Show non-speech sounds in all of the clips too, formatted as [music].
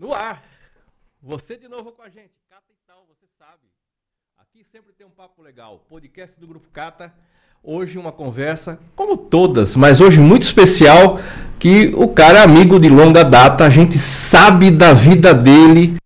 No ar. Você de novo com a gente. Cata e tal, você sabe. Aqui sempre tem um papo legal. Podcast do Grupo Cata. Hoje uma conversa, como todas, mas hoje muito especial, que o cara é amigo de longa data, a gente sabe da vida dele,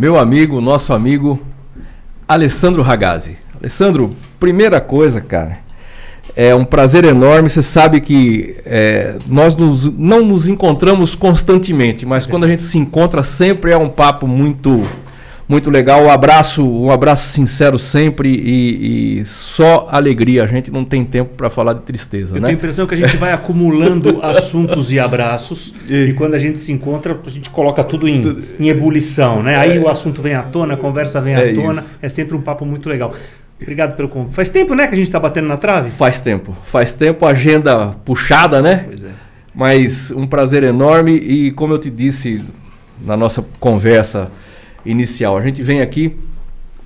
meu amigo, nosso amigo Alessandro Ragazzi. Alessandro, primeira coisa, cara, é um prazer enorme. Você sabe que é, nós nos, não nos encontramos constantemente, mas quando a gente se encontra sempre é um papo muito muito legal. Um abraço, um abraço sincero sempre e, e só alegria. A gente não tem tempo para falar de tristeza, Eu né? tenho a impressão que a gente vai acumulando [laughs] assuntos e abraços e quando a gente se encontra, a gente coloca tudo em, em ebulição, né? Aí o assunto vem à tona, a conversa vem à É tona. isso. É sempre um papo muito legal. Obrigado pelo convite. Faz tempo, né, que a gente está batendo na trave? Faz tempo, faz tempo, agenda puxada, né? Pois é. Mas um prazer enorme e como eu te disse na nossa conversa inicial, a gente vem aqui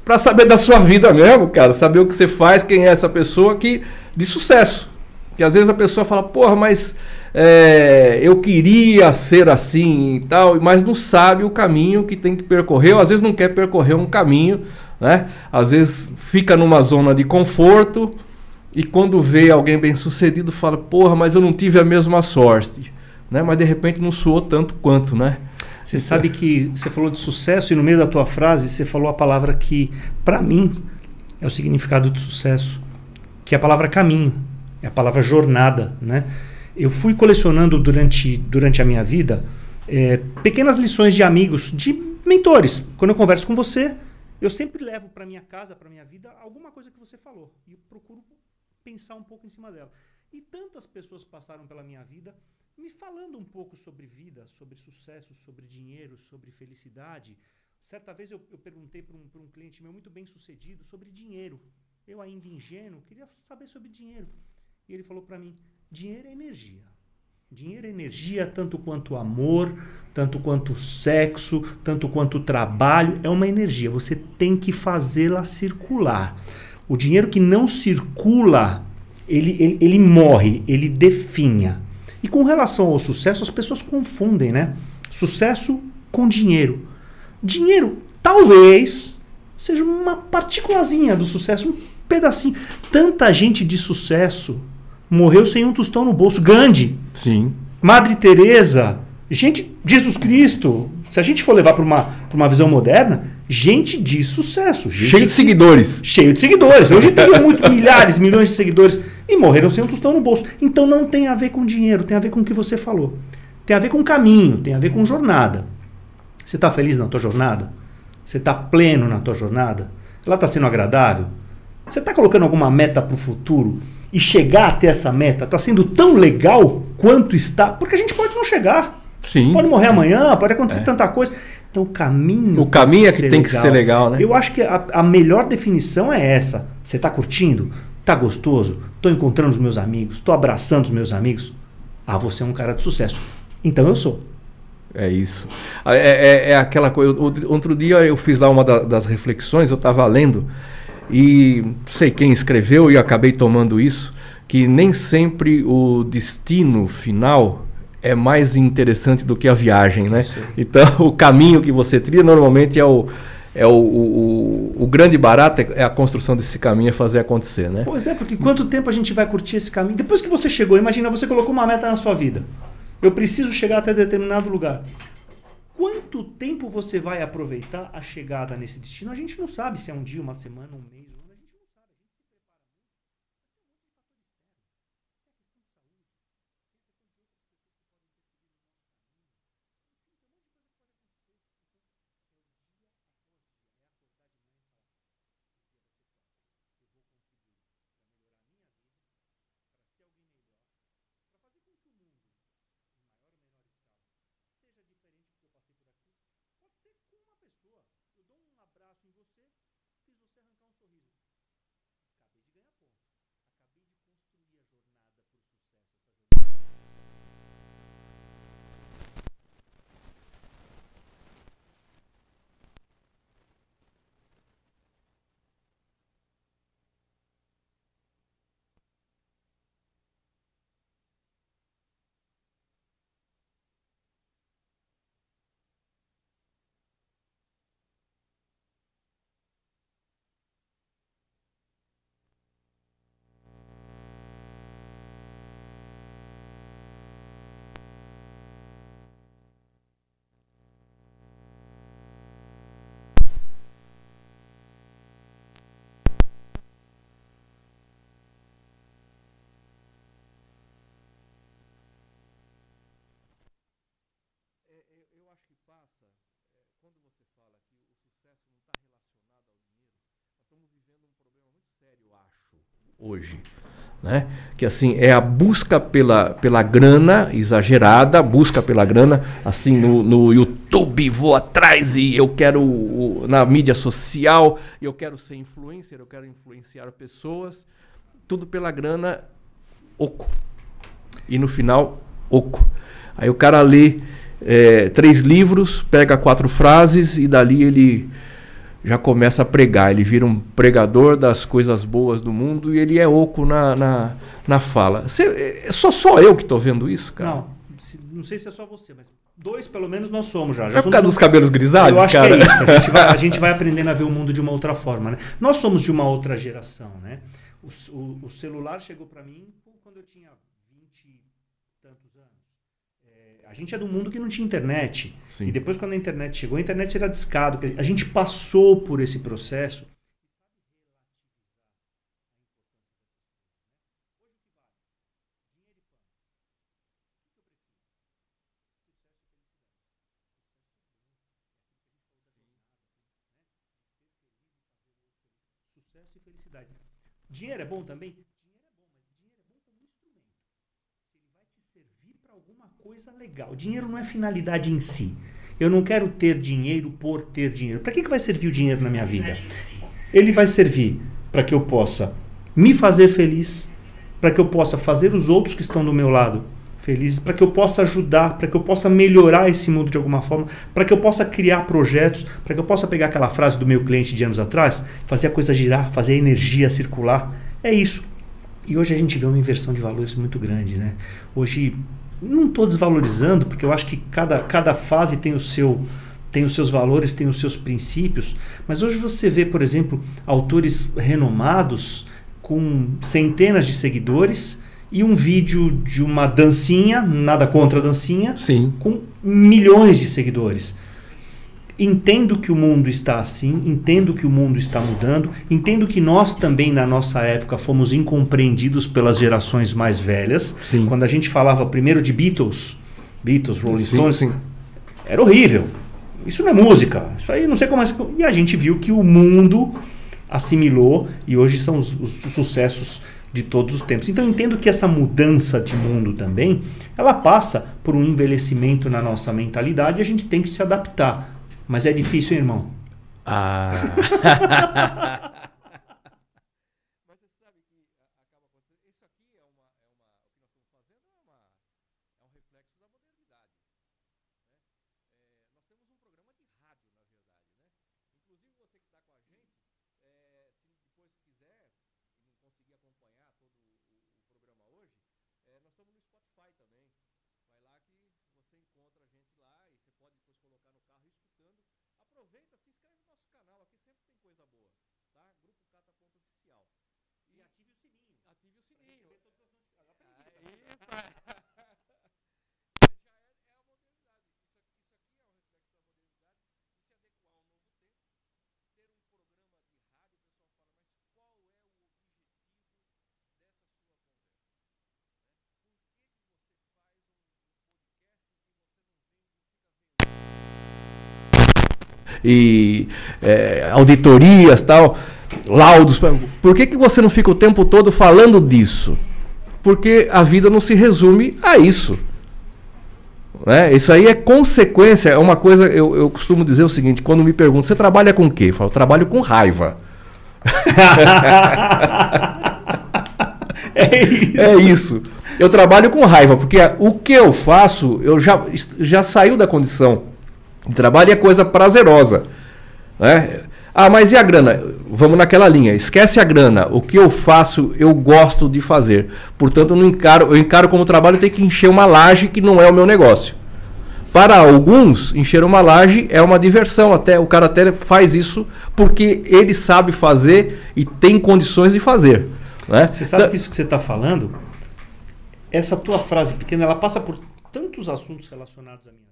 para saber da sua vida mesmo, cara, saber o que você faz, quem é essa pessoa que de sucesso. Que às vezes a pessoa fala, porra, mas é, eu queria ser assim e tal, mas não sabe o caminho que tem que percorrer, ou às vezes não quer percorrer um caminho, né? Às vezes fica numa zona de conforto e quando vê alguém bem sucedido fala, porra, mas eu não tive a mesma sorte, né? Mas de repente não soou tanto quanto, né? Você sabe que você falou de sucesso e no meio da tua frase você falou a palavra que, para mim, é o significado de sucesso, que é a palavra caminho, é a palavra jornada, né? Eu fui colecionando durante, durante a minha vida é, pequenas lições de amigos, de mentores. Quando eu converso com você, eu sempre levo para minha casa, para minha vida, alguma coisa que você falou e procuro pensar um pouco em cima dela. E tantas pessoas passaram pela minha vida me falando um pouco sobre vida, sobre sucesso, sobre dinheiro, sobre felicidade. Certa vez eu, eu perguntei para um, um cliente meu muito bem sucedido sobre dinheiro. Eu, ainda ingênuo, queria saber sobre dinheiro. E ele falou para mim: dinheiro é energia. Dinheiro é energia, tanto quanto amor, tanto quanto sexo, tanto quanto trabalho. É uma energia. Você tem que fazê-la circular. O dinheiro que não circula, ele, ele, ele morre, ele definha. E com relação ao sucesso, as pessoas confundem, né? Sucesso com dinheiro. Dinheiro, talvez, seja uma partículazinha do sucesso, um pedacinho. Tanta gente de sucesso morreu sem um tostão no bolso. Gandhi, Sim. Madre Teresa, gente, Jesus Cristo. Se a gente for levar para uma, pra uma visão moderna, gente de sucesso. Gente Cheio de seguidores. cheio de seguidores. Hoje [laughs] teria muitos milhares, milhões de seguidores e morreram sem um tostão no bolso. Então não tem a ver com dinheiro, tem a ver com o que você falou. Tem a ver com caminho, tem a ver com jornada. Você está feliz na tua jornada? Você está pleno na tua jornada? Ela está sendo agradável? Você está colocando alguma meta para o futuro? E chegar até essa meta está sendo tão legal quanto está? Porque a gente pode não chegar. Sim. Pode morrer amanhã, pode acontecer tanta coisa. Então o caminho. O caminho é que tem que ser legal, né? Eu acho que a, a melhor definição é essa. Você está curtindo? Tá gostoso? Tô encontrando os meus amigos? Tô abraçando os meus amigos? Ah, você é um cara de sucesso. Então eu sou. É isso. É, é- é aquela coisa. Outro dia eu fiz lá uma da- das reflexões, eu estava lendo, e sei quem escreveu e acabei tomando isso, que nem sempre o destino final é mais interessante do que a viagem, né? Sim. Então, [laughs] o caminho que você trilha normalmente é o, é o, o, o, grande barato é a construção desse caminho, é fazer acontecer, né? Pois é, porque quanto tempo a gente vai curtir esse caminho? Depois que você chegou, imagina, você colocou uma meta na sua vida. Eu preciso chegar até determinado lugar. Quanto tempo você vai aproveitar a chegada nesse destino? A gente não sabe se é um dia, uma semana, um mês. Hoje. Né? Que assim é a busca pela, pela grana exagerada, busca pela grana, assim no, no YouTube vou atrás e eu quero na mídia social, eu quero ser influencer, eu quero influenciar pessoas, tudo pela grana oco. E no final, oco. Aí o cara lê é, três livros, pega quatro frases e dali ele já começa a pregar. Ele vira um pregador das coisas boas do mundo e ele é oco na, na, na fala. Cê, é só, só eu que estou vendo isso, cara? Não, não sei se é só você, mas dois pelo menos nós somos já. já é por causa dos cabelos grisalhos, eu acho cara? Que é isso. A gente, vai, a [laughs] gente vai aprendendo a ver o mundo de uma outra forma. Né? Nós somos de uma outra geração. Né? O, o, o celular chegou para mim quando eu tinha A gente é do mundo que não tinha internet. Sim. E depois, quando a internet chegou, a internet era discado. A gente passou por esse processo. Sucesso e felicidade. Dinheiro é bom também? Coisa legal. Dinheiro não é finalidade em si. Eu não quero ter dinheiro por ter dinheiro. Para que, que vai servir o dinheiro na minha vida? Ele vai servir para que eu possa me fazer feliz, para que eu possa fazer os outros que estão do meu lado felizes, para que eu possa ajudar, para que eu possa melhorar esse mundo de alguma forma, para que eu possa criar projetos, para que eu possa pegar aquela frase do meu cliente de anos atrás, fazer a coisa girar, fazer a energia circular. É isso. E hoje a gente vê uma inversão de valores muito grande, né? Hoje não estou desvalorizando, porque eu acho que cada, cada fase tem o seu tem os seus valores, tem os seus princípios, mas hoje você vê, por exemplo, autores renomados com centenas de seguidores e um vídeo de uma dancinha, nada contra a dancinha, Sim. com milhões de seguidores. Entendo que o mundo está assim, entendo que o mundo está mudando, entendo que nós também na nossa época fomos incompreendidos pelas gerações mais velhas. Sim. Quando a gente falava primeiro de Beatles, Beatles, Rolling sim, Stones, sim. era horrível. Isso não é música. Isso aí não sei como é. E a gente viu que o mundo assimilou e hoje são os, os sucessos de todos os tempos. Então entendo que essa mudança de mundo também, ela passa por um envelhecimento na nossa mentalidade e a gente tem que se adaptar. Mas é difícil, irmão. Ah. [laughs] Mas você sabe que acaba acontecendo. Isso aqui é uma, é uma. O que nós estamos fazendo é, uma, é um reflexo da modernidade. Né? É, nós temos um programa de rádio, na verdade. Né? Inclusive você que está com a gente, é, se depois quiser e não conseguir acompanhar todo o, o programa aproveita, se inscreve no nosso canal, aqui sempre tem coisa boa, tá? Grupo Cata Ponto Oficial. E ative o sininho. Ative o Pra sininho. receber todas as notificações. Aprendi, Ah, tá? Isso. Mas já é, é a modernidade. Isso aqui, isso aqui é um reflexo da modernidade de se adequar ao novo tempo. Ter um programa de rádio, o pessoal fala, mas qual é o objetivo dessa sua conversa? Né? Por que, que você faz um, um podcast e é, auditorias tal, laudos. Por que, que você não fica o tempo todo falando disso? Porque a vida não se resume a isso. Né? Isso aí é consequência, é uma coisa. Eu, eu costumo dizer o seguinte: quando me perguntam, você trabalha com o quê? Eu falo, trabalho com raiva. [laughs] É isso. É isso. Eu trabalho com raiva, porque o que eu faço, eu já, já saiu da condição trabalho é coisa prazerosa. Né? Ah, mas e a grana? Vamos naquela linha. Esquece a grana. O que eu faço, eu gosto de fazer. Portanto, eu não encaro, eu encaro como trabalho ter que encher uma laje que não é o meu negócio. Para alguns, encher uma laje é uma diversão, até o cara até faz isso porque ele sabe fazer e tem condições de fazer. Né? Você sabe que isso que você está falando, essa tua frase pequena, ela passa por tantos assuntos relacionados à minha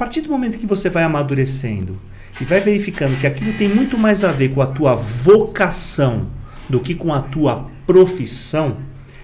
partir do momento que você vai amadurecendo e vai verificando que aquilo tem muito mais a ver com a tua vocação do que com a tua profissão,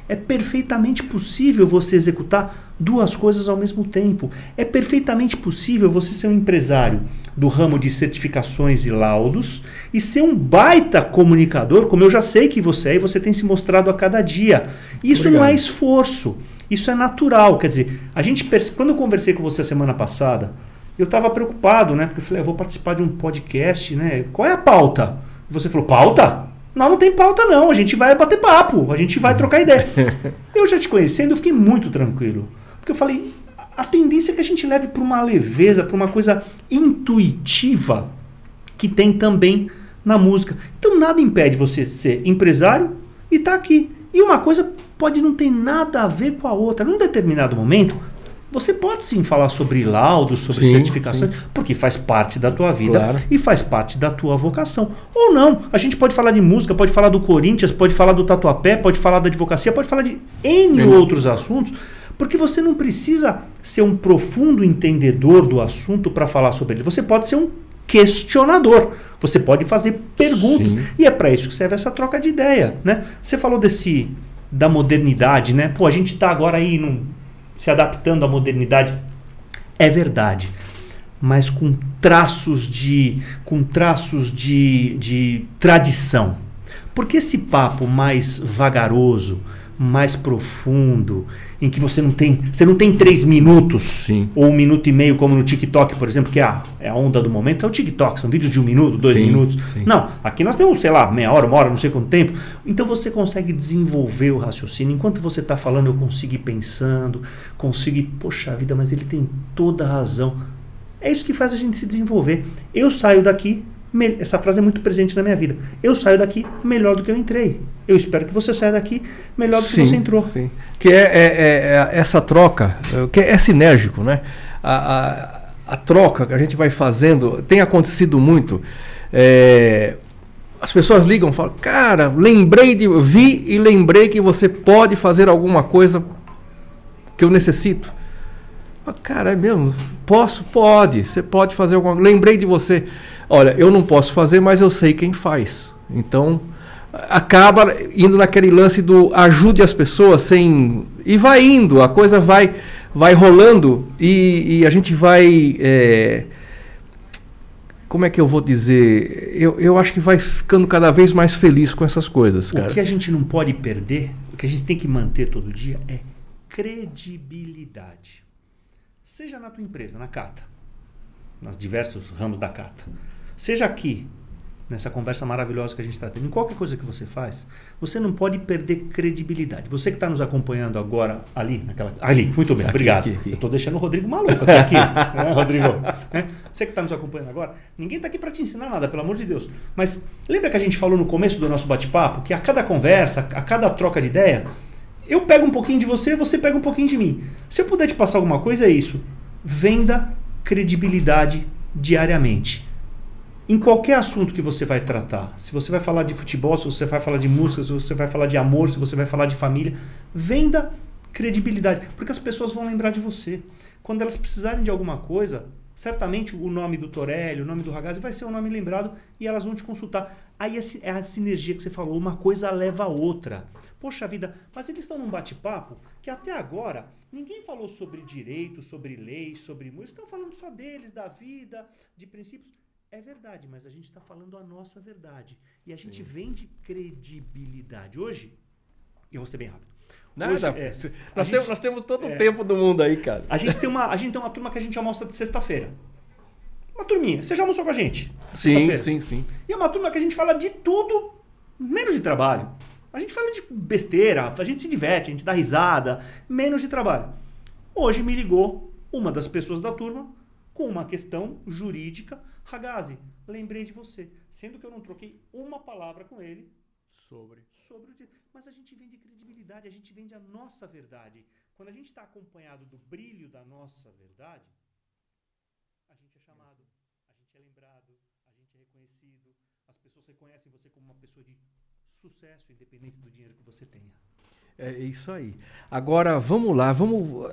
é perfeitamente possível você executar duas coisas ao mesmo tempo. É perfeitamente possível você ser um empresário do ramo de certificações e laudos e ser um baita comunicador, como eu já sei que você é e você tem se mostrado a cada dia. Isso não Obrigado. é esforço, isso é natural. Quer dizer, a gente quando eu conversei com você a semana passada, eu estava preocupado, né? Porque eu falei, eu vou participar de um podcast, né? Qual é a pauta? E você falou, pauta? Não, não tem pauta não. A gente vai bater papo, a gente vai trocar ideia. [laughs] eu já te conhecendo, eu fiquei muito tranquilo. Porque eu falei, a tendência é que a gente leve para uma leveza, para uma coisa intuitiva que tem também na música. Então nada impede você ser empresário e estar aqui. E uma coisa pode não ter nada a ver com a outra. Num determinado momento, você pode sim falar sobre laudos, sobre Sim, certificações, porque faz parte da tua vida Claro. e faz parte da tua vocação. Ou não, a gente pode falar de música, pode falar do Corinthians, pode falar do Tatuapé, pode falar da advocacia, pode falar de N Sim. outros assuntos, porque você não precisa ser um profundo entendedor do assunto para falar sobre ele. Você pode ser um questionador. Você pode fazer perguntas. Sim. E é para isso que serve essa troca de ideia, né? Você falou desse da modernidade, né? Pô, a gente está agora aí num, se adaptando à modernidade. É verdade. Mas com traços de com traços de, de tradição. Porque esse papo mais vagaroso, mais profundo, em que você não tem, você não tem três minutos Sim. ou um minuto e meio, como no TikTok, por exemplo, que é a, é a onda do momento, é o TikTok, são vídeos de um minuto, dois Sim, minutos. sim. Não, aqui nós temos, sei lá, meia hora, uma hora, não sei quanto tempo. Então você consegue desenvolver o raciocínio. Enquanto você está falando, eu consigo ir pensando, consigo ir, poxa vida, mas ele tem toda a razão. É isso que faz a gente se desenvolver. Eu saio daqui, essa frase é muito presente na minha vida. Eu saio daqui melhor do que eu entrei. Eu espero que você saia daqui melhor do que você entrou. Sim. Que é, é- é- é essa troca, é, que é sinérgico, né? A, a- a troca que a gente vai fazendo tem acontecido muito. é, as pessoas ligam e falam, cara, lembrei de. Vi e lembrei que você pode fazer alguma coisa que eu necessito. Cara, é mesmo? Posso? Pode. Você pode fazer alguma coisa. Lembrei de você. Olha, eu não posso fazer, mas eu sei quem faz. Então, acaba indo naquele lance do ajude as pessoas sem. E vai indo, a coisa vai, vai rolando e, e a gente vai. é, como é que eu vou dizer? Eu, eu acho que vai ficando cada vez mais feliz com essas coisas, cara. O que a gente não pode perder, o que a gente tem que manter todo dia é credibilidade. Seja na tua empresa, na Cata, nos diversos ramos da Cata. Seja aqui, nessa conversa maravilhosa que a gente está tendo, em qualquer coisa que você faz, você não pode perder credibilidade. Você que está nos acompanhando agora ali, naquela. Ali, muito bem, aqui, obrigado. Aqui, aqui. Eu estou deixando o Rodrigo maluco aqui, aqui né, [laughs] Rodrigo? É? Você que está nos acompanhando agora, ninguém está aqui para te ensinar nada, pelo amor de Deus. Mas lembra que a gente falou no começo do nosso bate-papo que a cada conversa, a cada troca de ideia, eu pego um pouquinho de você, você pega um pouquinho de mim. Se eu puder te passar alguma coisa, é isso. Venda credibilidade diariamente em qualquer assunto que você vai tratar, se você vai falar de futebol, se você vai falar de música, se você vai falar de amor, se você vai falar de família, venda credibilidade, porque as pessoas vão lembrar de você. Quando elas precisarem de alguma coisa, certamente o nome do Torelli, o nome do Ragazzi vai ser o um nome lembrado e elas vão te consultar. Aí é a sinergia que você falou, uma coisa leva a outra. Poxa vida, mas eles estão num bate-papo que até agora ninguém falou sobre direito, sobre lei, sobre. Eles estão falando só deles, da vida, de princípios. É verdade, mas a gente está falando a nossa verdade. E a gente Sim. vende credibilidade. Hoje, eu vou ser bem rápido. Nada, Hoje, é, nós, gente, temos, nós temos todo o é, tempo do mundo aí, cara. A gente, tem uma, a gente tem uma turma que a gente almoça de sexta-feira. Uma turminha. Você já almoçou com a gente? Sim, sim, sim. E é uma turma que a gente fala de tudo, menos de trabalho. A gente fala de besteira, a gente se diverte, a gente dá risada, menos de trabalho. Hoje me ligou uma das pessoas da turma com uma questão jurídica Ragazzi, lembrei de você. Sendo que eu não troquei uma palavra com ele sobre. sobre o Mas a gente vende credibilidade, a gente vende a nossa verdade. Quando a gente está acompanhado do brilho da nossa verdade, a gente é chamado, a gente é lembrado, a gente é reconhecido, as pessoas reconhecem você como uma pessoa de sucesso, independente do dinheiro que você tenha. É isso aí. Agora, vamos lá, vamos.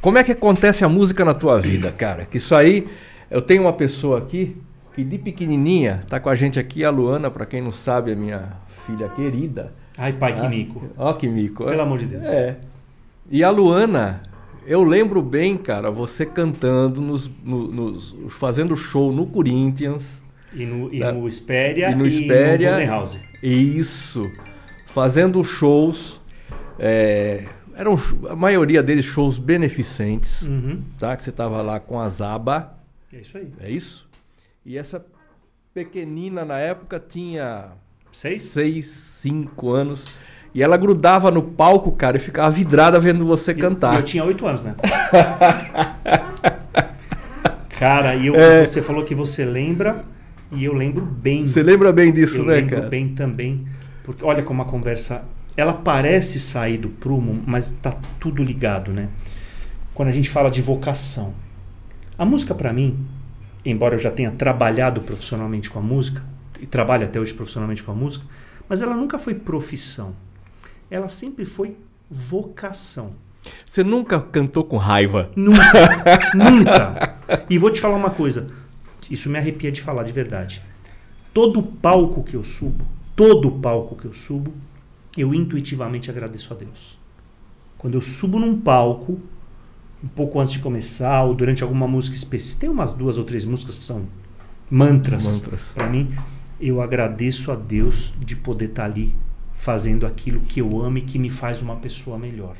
Como é que acontece a música na tua vida, cara? Que isso aí eu tenho uma pessoa aqui que de pequenininha está com a gente aqui, a Luana, para quem não sabe, a minha filha querida. Ai, pai, que ah, mico. Ó, que mico. Pelo amor de Deus. É. E a Luana, eu lembro bem, cara, você cantando, nos, no, nos, fazendo show no Corinthians. E no, e tá? no Espéria e no, Espéria, e no House. Isso. Fazendo shows. É, eram a maioria deles shows beneficentes. Uhum. Tá? Que você tava lá com a Zaba. É isso aí. É isso? E essa pequenina na época tinha seis, seis cinco anos. E ela grudava no palco, cara, e ficava vidrada vendo você cantar. Eu tinha oito anos, né? [laughs] cara, e eu, é... você falou que você lembra, e eu lembro bem. Você lembra bem disso, eu né, lembro cara? bem também. Porque olha como a conversa. Ela parece sair do prumo, mas tá tudo ligado, né? Quando a gente fala de vocação. A música para mim, embora eu já tenha trabalhado profissionalmente com a música e trabalho até hoje profissionalmente com a música, mas ela nunca foi profissão. Ela sempre foi vocação. Você nunca cantou com raiva? Nunca, [laughs] nunca. E vou te falar uma coisa, isso me arrepia de falar de verdade. Todo palco que eu subo, todo palco que eu subo, eu intuitivamente agradeço a Deus. Quando eu subo num palco, um pouco antes de começar ou durante alguma música específica. Tem umas duas ou três músicas que são mantras, mantras. para mim. Eu agradeço a Deus de poder estar tá ali fazendo aquilo que eu amo e que me faz uma pessoa melhor.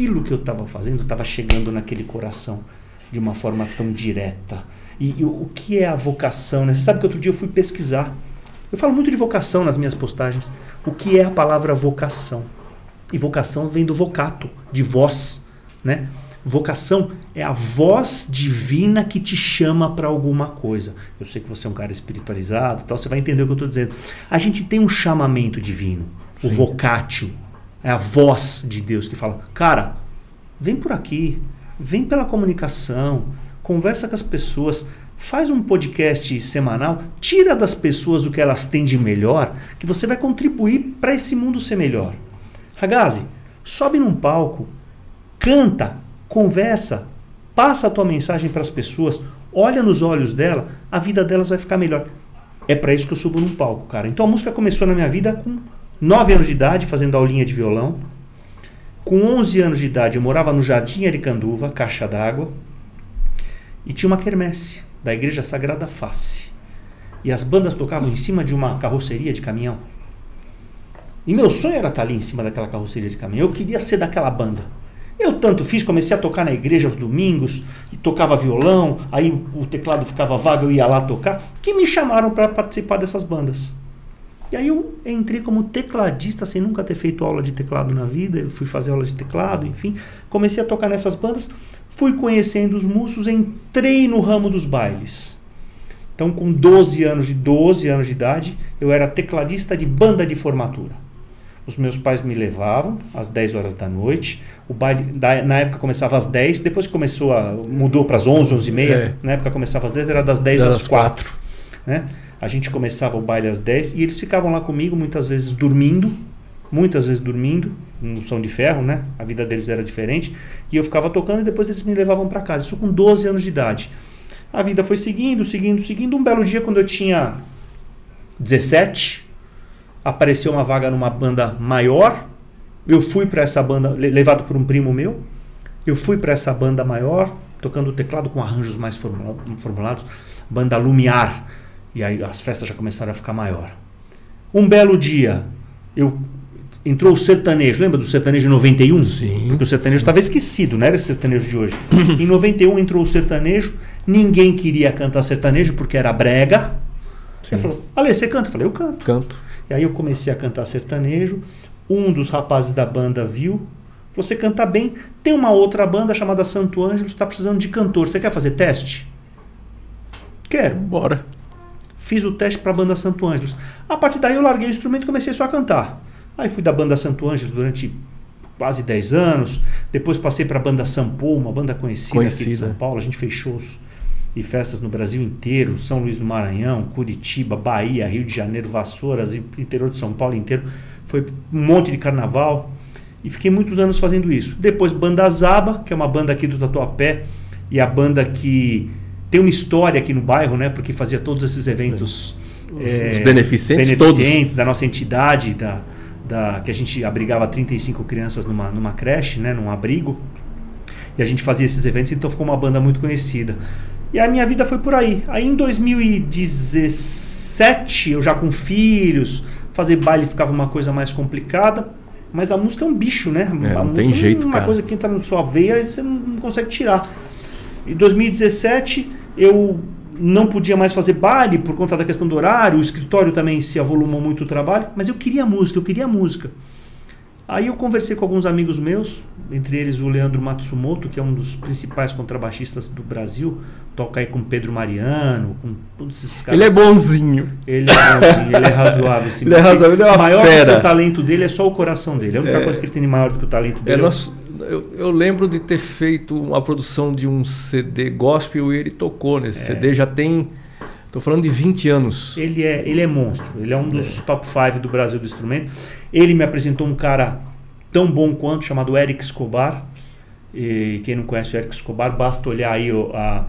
Aquilo que eu estava fazendo estava chegando naquele coração de uma forma tão direta. E, e, o que é a vocação? Né? Você sabe que outro dia eu fui pesquisar. Eu falo muito de vocação nas minhas postagens. O que é a palavra vocação? E vocação vem do vocato, de voz, né? Vocação é a voz divina que te chama para alguma coisa. Eu sei que você é um cara espiritualizado, tal, você vai entender o que eu estou dizendo. A gente tem um chamamento divino, Sim. o vocatio, é a voz de Deus que fala: cara, vem por aqui, vem pela comunicação, conversa com as pessoas, faz um podcast semanal, tira das pessoas o que elas têm de melhor, que você vai contribuir para esse mundo ser melhor. Ragazzi, sobe num palco, canta, conversa, passa a tua mensagem para as pessoas, olha nos olhos dela, a vida delas vai ficar melhor. É para isso que eu subo num palco, cara. Então a música começou na minha vida com 9 anos de idade, fazendo aulinha de violão. Com 11 anos de idade, eu morava no Jardim Aricanduva, caixa d'água, e tinha uma quermesse da Igreja Sagrada Face. E as bandas tocavam em cima de uma carroceria de caminhão. E meu sonho era estar ali em cima daquela carroceria de caminhão. Eu queria ser daquela banda. Eu tanto fiz, comecei a tocar na igreja aos domingos, e tocava violão, aí o teclado ficava vago, eu ia lá tocar, que me chamaram para participar dessas bandas. E aí eu entrei como tecladista sem nunca ter feito aula de teclado na vida, eu fui fazer aula de teclado, enfim, comecei a tocar nessas bandas, fui conhecendo os músicos, entrei no ramo dos bailes. Então, com 12 anos de 12 anos de idade, eu era tecladista de banda de formatura. Os meus pais me levavam às 10 horas da noite. O baile, da, na época começava às 10, depois começou a. mudou para as 11, 11 e meia. É. Na época começava às 10, era das 10 das às 4. 4. Né? A gente começava o baile às 10 e eles ficavam lá comigo, muitas vezes dormindo, muitas vezes dormindo, no som de ferro, né? A vida deles era diferente. E eu ficava tocando e depois eles me levavam para casa. Isso com 12 anos de idade. A vida foi seguindo, seguindo, seguindo. Um belo dia, quando eu tinha 17, apareceu uma vaga numa banda maior. Eu fui para essa banda, levado por um primo meu. Eu fui para essa banda maior, tocando o teclado com arranjos mais formulados, banda Lumiar. E aí as festas já começaram a ficar maior. Um belo dia, eu entrou o sertanejo. Lembra do sertanejo de 91? Sim. Porque o sertanejo estava esquecido, não era esse sertanejo de hoje. em 91 entrou o sertanejo, ninguém queria cantar sertanejo porque era brega. Sim. Ele falou, Ale, você canta? Eu falei, eu canto. Canto. E aí eu comecei a cantar sertanejo. Um dos rapazes da banda viu. Você canta bem. Tem uma outra banda chamada Santo Ângelo, está precisando de cantor. Você quer fazer teste? Quero. Bora. Fiz o teste para a banda Santo Ângelos. A partir daí eu larguei o instrumento e comecei só a cantar. Aí fui da banda Santo Ângelo durante quase 10 anos. Depois passei para a banda Sampou, uma banda conhecida, conhecida, aqui de São Paulo. A gente fez shows e festas no Brasil inteiro, São Luís do Maranhão, Curitiba, Bahia, Rio de Janeiro, Vassouras, interior de São Paulo inteiro. Foi um monte de carnaval e fiquei muitos anos fazendo isso. Depois Banda Zaba, que é uma banda aqui do Tatuapé e a banda que tem uma história aqui no bairro, né? Porque fazia todos esses eventos é, os beneficentes, beneficentes da nossa entidade, da, da, que a gente abrigava 35 crianças numa, numa creche, né, num abrigo. E a gente fazia esses eventos, então ficou uma banda muito conhecida. E a minha vida foi por aí. Aí em 2017, eu já com filhos, fazer baile ficava uma coisa mais complicada. Mas a música é um bicho, né? É, a não tem jeito, é uma cara. coisa que entra na sua veia e você não, não consegue tirar. Em 2017, eu não podia mais fazer baile por conta da questão do horário, o escritório também se avolumou muito o trabalho, mas eu queria música, eu queria música. Aí eu conversei com alguns amigos meus, entre eles o Leandro Matsumoto, que é um dos principais contrabaixistas do Brasil, toca aí com Pedro Mariano, com todos esses caras. Ele é bonzinho. Ele é bonzinho, ele é razoável. Esse [laughs] ele é razoável, ele é uma maior fera. do que o talento dele é só o coração dele. A única É. coisa que ele tem de maior do que o talento É, dele. nós- eu, eu lembro de ter feito uma produção de um CD gospel e ele tocou nesse CD. Já tem. Tô falando de 20 anos. Ele é, ele é monstro. Ele é um dos top 5 do Brasil do instrumento. Ele me apresentou um cara tão bom quanto, chamado Eric Escobar. E quem não conhece o Eric Escobar, basta olhar aí a,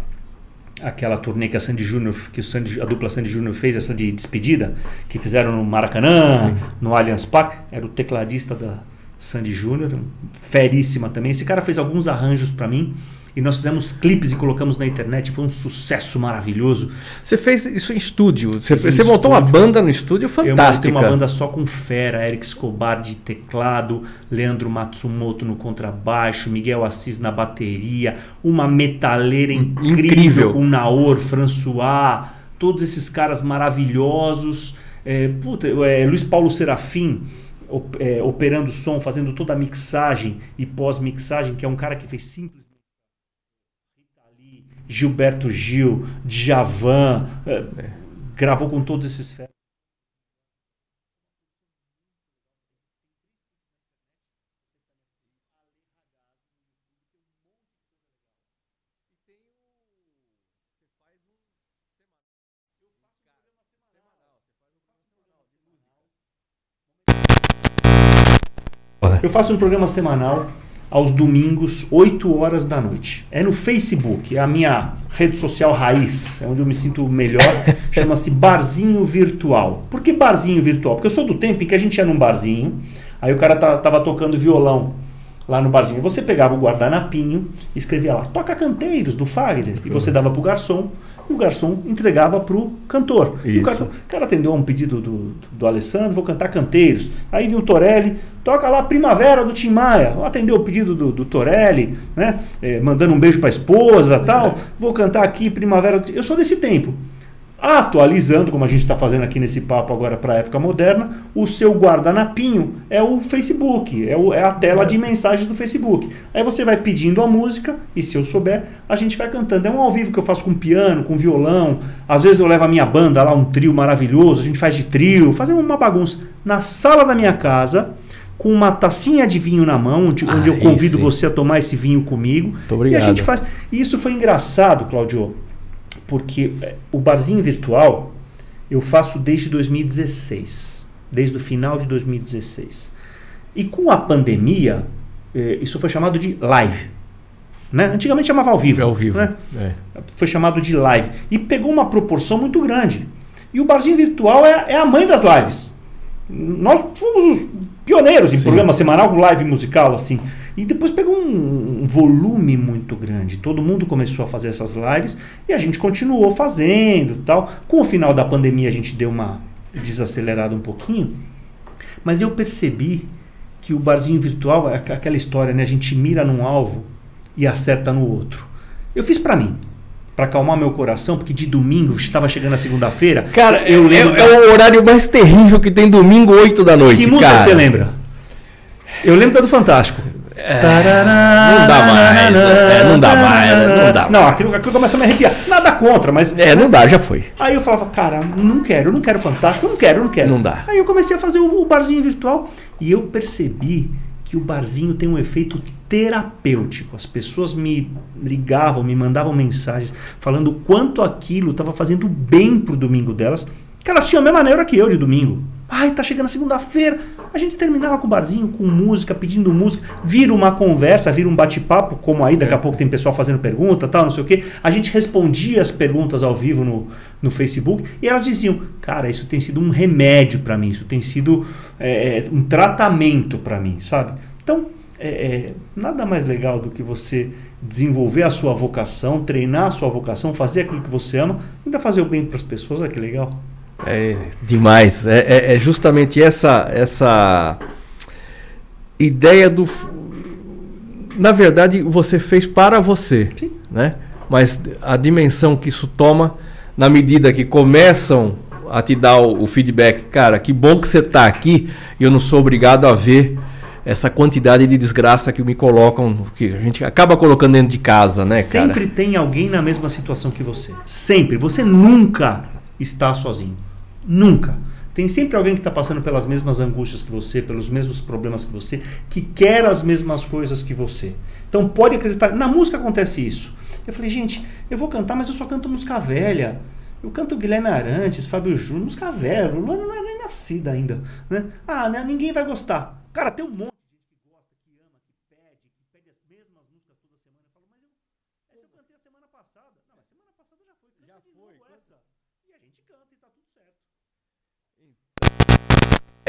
aquela turnê que a Sandy Júnior, que Sandy- a dupla Sandy Júnior fez, essa de despedida, que fizeram no Maracanã, no Allianz Parque. Era o tecladista da Sandy Júnior, feríssima também. Esse cara fez alguns arranjos para mim. E nós fizemos clipes e colocamos na internet. Foi um sucesso maravilhoso. Você fez isso em estúdio. Você, você montou uma banda no estúdio Eu montei fantástica. uma banda só com fera, Eric Escobar de teclado, Leandro Matsumoto no contrabaixo, Miguel Assis na bateria, uma metaleira incrível, Incrível. com Naor, François, todos esses caras maravilhosos. É, puta, é, Luiz Paulo Serafim é, operando som, fazendo toda a mixagem e pós-mixagem, que é um cara que fez Lee, Gilberto Gil, Djavan, é, gravou com todos esses feras. Eu faço um programa semanal aos domingos, 8 horas da noite. É no Facebook, é a minha rede social raiz, é onde eu me sinto melhor. [laughs] Chama-se Barzinho Virtual. Por que Barzinho Virtual? Porque eu sou do tempo em que a gente ia num barzinho, aí o cara tava tocando violão lá no barzinho. Você pegava o guardanapinho e escrevia lá, toca canteiros do Fagner. E você dava pro garçom o garçom entregava para o cantor. o cara, cara, atendeu a um pedido do, do Alessandro, vou cantar canteiros. Aí viu o Torelli, toca lá Primavera do Tim Maia. Atendeu o pedido do, do Torelli, né? É, mandando um beijo para a esposa tal. Vou cantar aqui Primavera. Do... Eu sou desse tempo atualizando, como a gente está fazendo aqui nesse papo agora para a época moderna, o seu guardanapinho é o Facebook, é, o, é a tela de mensagens do Facebook. Aí você vai pedindo a música e se eu souber, a gente vai cantando. É um ao vivo que eu faço com piano, com violão. Às vezes eu levo a minha banda lá, um trio maravilhoso, a gente faz de trio, fazemos uma bagunça. Na sala da minha casa, com uma tacinha de vinho na mão, onde, onde eu convido sim. você a tomar esse vinho comigo. Muito obrigado. E a gente faz. E isso foi engraçado, Claudio porque é, o barzinho virtual eu faço desde 2016, desde o final de 2016. E com a pandemia, é, isso foi chamado de live. Né? Antigamente chamava ao vivo. É ao vivo. Né? É. Foi chamado de live. E pegou uma proporção muito grande. E o barzinho virtual é, é a mãe das lives. Nós fomos os pioneiros em Sim. programa semanal com live musical, assim. E depois pegou um, um, volume muito grande. Todo mundo começou a fazer essas lives e a gente continuou fazendo tal. Com o final da pandemia a gente deu uma desacelerada um pouquinho. Mas eu percebi que o barzinho virtual é aquela história, né? A gente mira num alvo e acerta no outro. Eu fiz para mim, para acalmar meu coração, porque de domingo estava chegando a segunda-feira. Cara, eu lembro. É, é, o horário mais terrível que tem domingo, 8 da noite. Que música cara. você lembra? Eu lembro do Fantástico. Não dá mais. É, não dá mais. Não dá Não, aquilo, aquilo começa a me arrepiar. Nada contra, mas. É, não dá, já foi. Aí eu falava, cara, não quero, eu não quero Fantástico, eu não quero, eu não quero. Não dá. Aí eu comecei a fazer o, o barzinho virtual e eu percebi que o barzinho tem um efeito terapêutico. As pessoas me ligavam, me mandavam mensagens falando quanto aquilo estava fazendo bem pro domingo delas, que elas tinham a mesma maneira que eu de domingo. Ai, tá chegando a segunda-feira. A gente terminava com o barzinho, com música, pedindo música. Vira uma conversa, vira um bate-papo, como aí daqui a é. pouco tem pessoal fazendo pergunta, tal, não sei o quê. A gente respondia as perguntas ao vivo no, no Facebook e elas diziam: Cara, isso tem sido um remédio para mim, isso tem sido é, é um tratamento para mim, sabe? Então, é, é, nada mais legal do que você desenvolver a sua vocação, treinar a sua vocação, fazer aquilo que você ama, ainda fazer o bem para as pessoas. Olha que legal. É demais. É, é, é, justamente essa essa ideia do. Na verdade, você fez para você, Sim. né? Mas a dimensão que isso toma na medida que começam a te dar o, o feedback, cara, que bom que você está aqui e eu não sou obrigado a ver essa quantidade de desgraça que me colocam, que a gente acaba colocando dentro de casa, né, Sempre cara? Sempre tem alguém na mesma situação que você. Sempre. Você nunca está sozinho. Nunca. Tem sempre alguém que está passando pelas mesmas angústias que você, pelos mesmos problemas que você, que quer as mesmas coisas que você. Então pode acreditar. Na música acontece isso. Eu falei, gente, eu vou cantar, mas eu só canto música velha. Eu canto Guilherme Arantes, Fábio Júnior, música velha. Luana não é nem nascida ainda. Né? Ah, né? ninguém vai gostar. Cara, tem um monte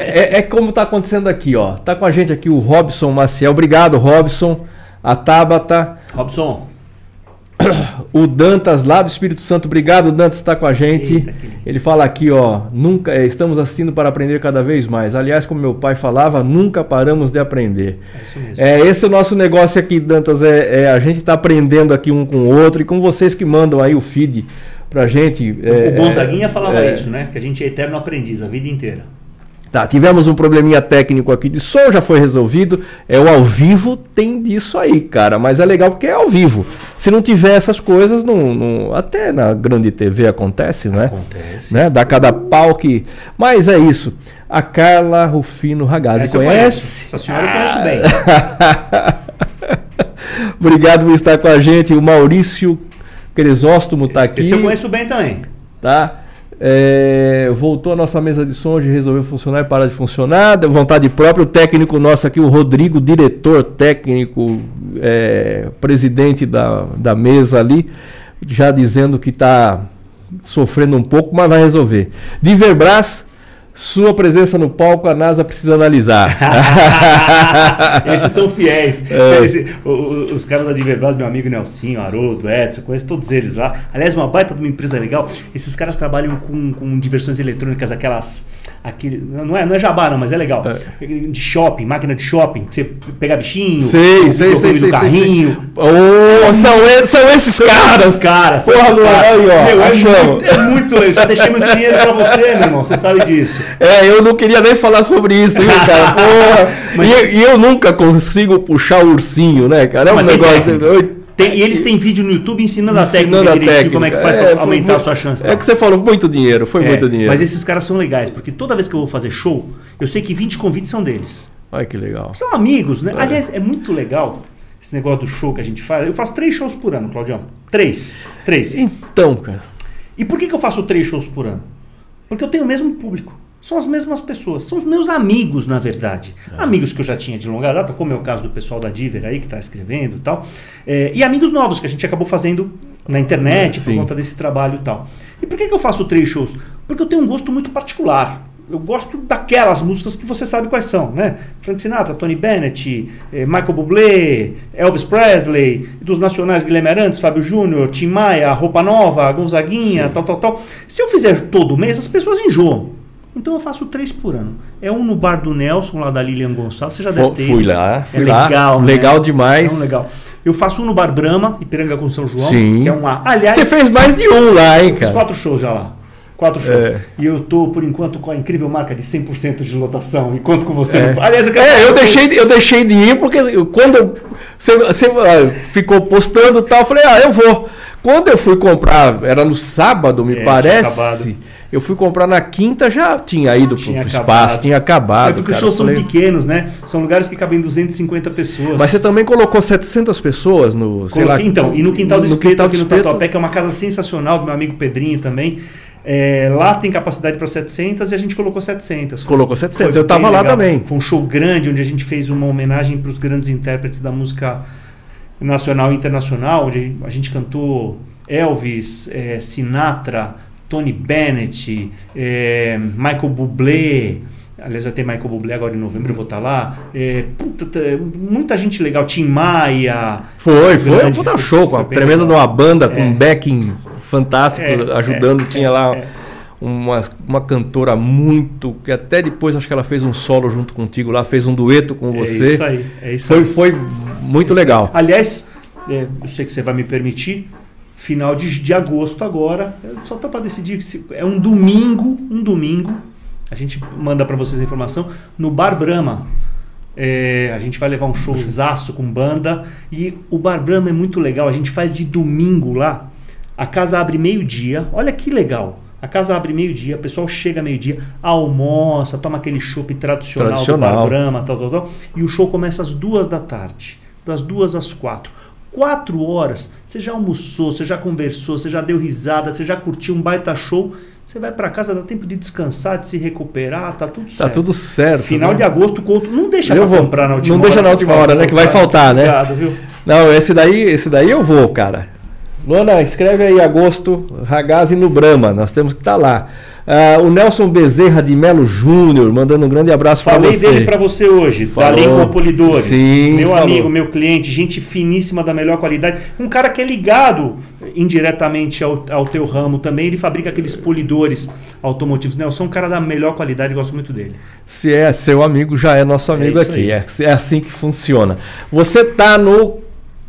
É, é como está acontecendo aqui, ó. Tá com a gente aqui o Robson Maciel. Obrigado, Robson. A Tabata. Robson. [clears throat] O Dantas lá do Espírito Santo, obrigado, Dantas está com a gente. Eita, Ele fala aqui, ó, nunca é, estamos assistindo para aprender cada vez mais. Aliás, como meu pai falava, nunca paramos de aprender. É isso mesmo. É esse é o nosso negócio aqui, Dantas. É, é a gente está aprendendo aqui um com o outro e com vocês que mandam aí o feed pra gente. É, o Gonzaguinha falava é, isso, né? Que a gente é eterno aprendiz a vida inteira. Tá, tivemos um probleminha técnico aqui de som, já foi resolvido. É o ao vivo, tem disso aí, cara. Mas é legal porque é ao vivo. Se não tiver essas coisas, não, não até na grande TV acontece, né? Acontece. Né? Dá cada pau que. Mas é isso. A Carla Rufino Ragazzi Essa conhece? Essa senhora eu conheço bem. [laughs] Obrigado por estar com a gente. O Maurício Crisóstomo está aqui. Esse eu conheço bem também. Tá? É, voltou a nossa mesa de som, resolveu funcionar e parar de funcionar. Deu vontade própria. O técnico nosso aqui, o Rodrigo, diretor técnico, é, presidente da, da mesa ali, já dizendo que está sofrendo um pouco, mas vai resolver. Diverbras sua presença no palco, a NASA precisa analisar. [laughs] Esses são fiéis. [laughs] É. Esse, os, os caras da Diverbado, meu amigo Nelsinho, Haroldo, Edson, conheço todos eles lá. Aliás, uma baita de uma empresa legal. Esses caras trabalham com, com diversões eletrônicas, aquelas. Aquele, não, é, não é jabá, não, mas é legal. É. De shopping, máquina de shopping, que você pega bichinho, sei, sei, sei, sei, carrinho. Sei, Oh, são, são esses são caras. Esses caras. Porra, esses caras. Aí, ó, meu, é, muito, é muito legal. Já deixei muito dinheiro pra você, meu irmão. Você sabe disso. É, eu não queria nem falar sobre isso, viu, cara? [laughs] Porra. Mas, e, e, eu nunca consigo puxar o ursinho, né, cara? É um negócio. Tem, e eles têm vídeo no YouTube ensinando, ensinando a técnica, a técnica. como é que faz é, para aumentar a sua chance. É que você falou muito dinheiro, foi é, muito dinheiro. Mas esses caras são legais, porque toda vez que eu vou fazer show, eu sei que 20 convites são deles. Olha que legal. São amigos, né? Aliás, é muito legal esse negócio do show que a gente faz. Eu faço três shows por ano, Claudião. Três. Três. Então, cara. E por que, que eu faço três shows por ano? Porque eu tenho o mesmo público. São as mesmas pessoas, são os meus amigos, na verdade. É. Amigos que eu já tinha de longa data, como é o caso do pessoal da Diver aí, que está escrevendo e tal. É, e amigos novos que a gente acabou fazendo na internet por conta desse trabalho e tal. E por que, que eu faço três shows? Porque eu tenho um gosto muito particular. Eu gosto daquelas músicas que você sabe quais são, né? Frank Sinatra, Tony Bennett, eh, Michael Bublé, Elvis Presley, dos nacionais Guilherme Arantes, Fábio Júnior, Tim Maia, Roupa Nova, Gonzaguinha, Sim. tal, tal, tal. Se eu fizer todo mês, as pessoas enjoam. Então eu faço três por ano. É um no bar do Nelson, lá da Lilian Gonçalves. Você já deve ter. Fui lá, fui é lá. Legal, né? legal demais. É um legal. Eu faço um no Bar Brahma, Ipiranga com São João, Sim. que é um Aliás, você fez mais de um lá, hein, cara? Fiz quatro shows já lá. Quatro shows. É. E eu tô, por enquanto, com a incrível marca de 100% de lotação. E conto com você. É. No... Aliás, eu, quero é, eu, deixei, eu deixei de ir porque quando você, você ah, ficou postando e tal, eu falei, ah, eu vou. Quando eu fui comprar, era no sábado, me é, parece. Eu fui comprar na quinta, já tinha ido para o espaço, tinha acabado. É porque cara, os shows falei... são pequenos, né? São lugares que cabem 250 pessoas. Mas você também colocou 700 pessoas no. Coloquei, lá, então, e no Quintal do Espeto, aqui no Tatuapé, que é uma casa sensacional do meu amigo Pedrinho também. É, lá tem capacidade para 700 e a gente colocou 700. Colocou 700, eu estava lá também. Foi um show grande onde a gente fez uma homenagem para os grandes intérpretes da música nacional e internacional, onde a gente cantou Elvis, é, Sinatra, Tony Bennett, é, Michael Bublé. Aliás, vai ter Michael Bublé agora em novembro, eu vou estar tá lá. É, puta, muita gente legal. Tim Maia. Foi, foi um puta show. Com a tremenda numa banda, com é. um backing fantástico, é, ajudando. É, tinha lá é. uma, uma cantora muito. que até depois acho que ela fez um solo junto contigo lá, fez um dueto com você. É isso aí. É isso foi, aí. foi muito legal. Aliás, eu sei que você vai me permitir final de, de agosto agora. Só tá para decidir se é um domingo, um domingo. A gente manda para vocês a informação no Bar Brahma. É, a gente vai levar um showzaço com banda e o Bar Brahma é muito legal. A gente faz de domingo lá. A casa abre meio-dia. Olha que legal. A casa abre meio-dia, o pessoal chega meio-dia, almoça, toma aquele chopp tradicional, tradicional, do Bar Brahma, tal, tal, tal, e o show começa às duas da tarde, das duas às quatro. Quatro horas, você já almoçou, você já conversou, você já deu risada, você já curtiu um baita show. Você vai para casa, dá tempo de descansar, de se recuperar, tá tudo tá certo. Tá tudo certo. Final né? de agosto, conto, não deixa para comprar na última não hora. Não deixa na última hora, né? Que vai faltar, né? Obrigado, viu? Não, esse daí, esse daí eu vou, cara. Luana, escreve aí agosto, Ragazzi no Brahma, nós temos que estar tá lá. Uh, o Nelson Bezerra de Melo Júnior, mandando um grande abraço para você. Falei dele para você hoje, Falou. da Lincoln Polidores. Sim, meu falou. amigo, meu cliente, gente finíssima da melhor qualidade. Um cara que é ligado indiretamente ao, ao teu ramo também. Ele fabrica aqueles polidores automotivos. Nelson é um cara da melhor qualidade, gosto muito dele. Se é seu amigo, já é nosso amigo é aqui. É, é assim que funciona. Você tá no.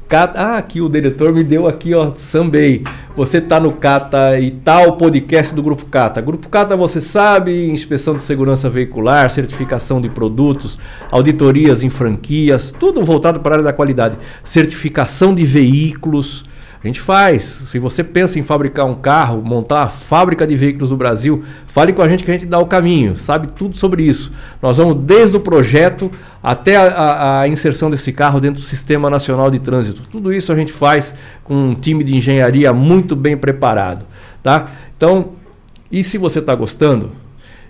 Ah, aqui o diretor me deu aqui, ó, Sambei. Você tá no Cata e tal podcast do Grupo Cata. Grupo Cata, você sabe, inspeção de segurança veicular, certificação de produtos, auditorias em franquias, tudo voltado para a área da qualidade. Certificação de veículos. A gente faz. Se você pensa em fabricar um carro, montar a fábrica de veículos no Brasil, fale com a gente que a gente dá o caminho, sabe tudo sobre isso. Nós vamos desde o projeto até a, a, inserção desse carro dentro do Sistema Nacional de Trânsito. Tudo isso a gente faz com um time de engenharia muito bem preparado. Tá? Então, E se você está gostando,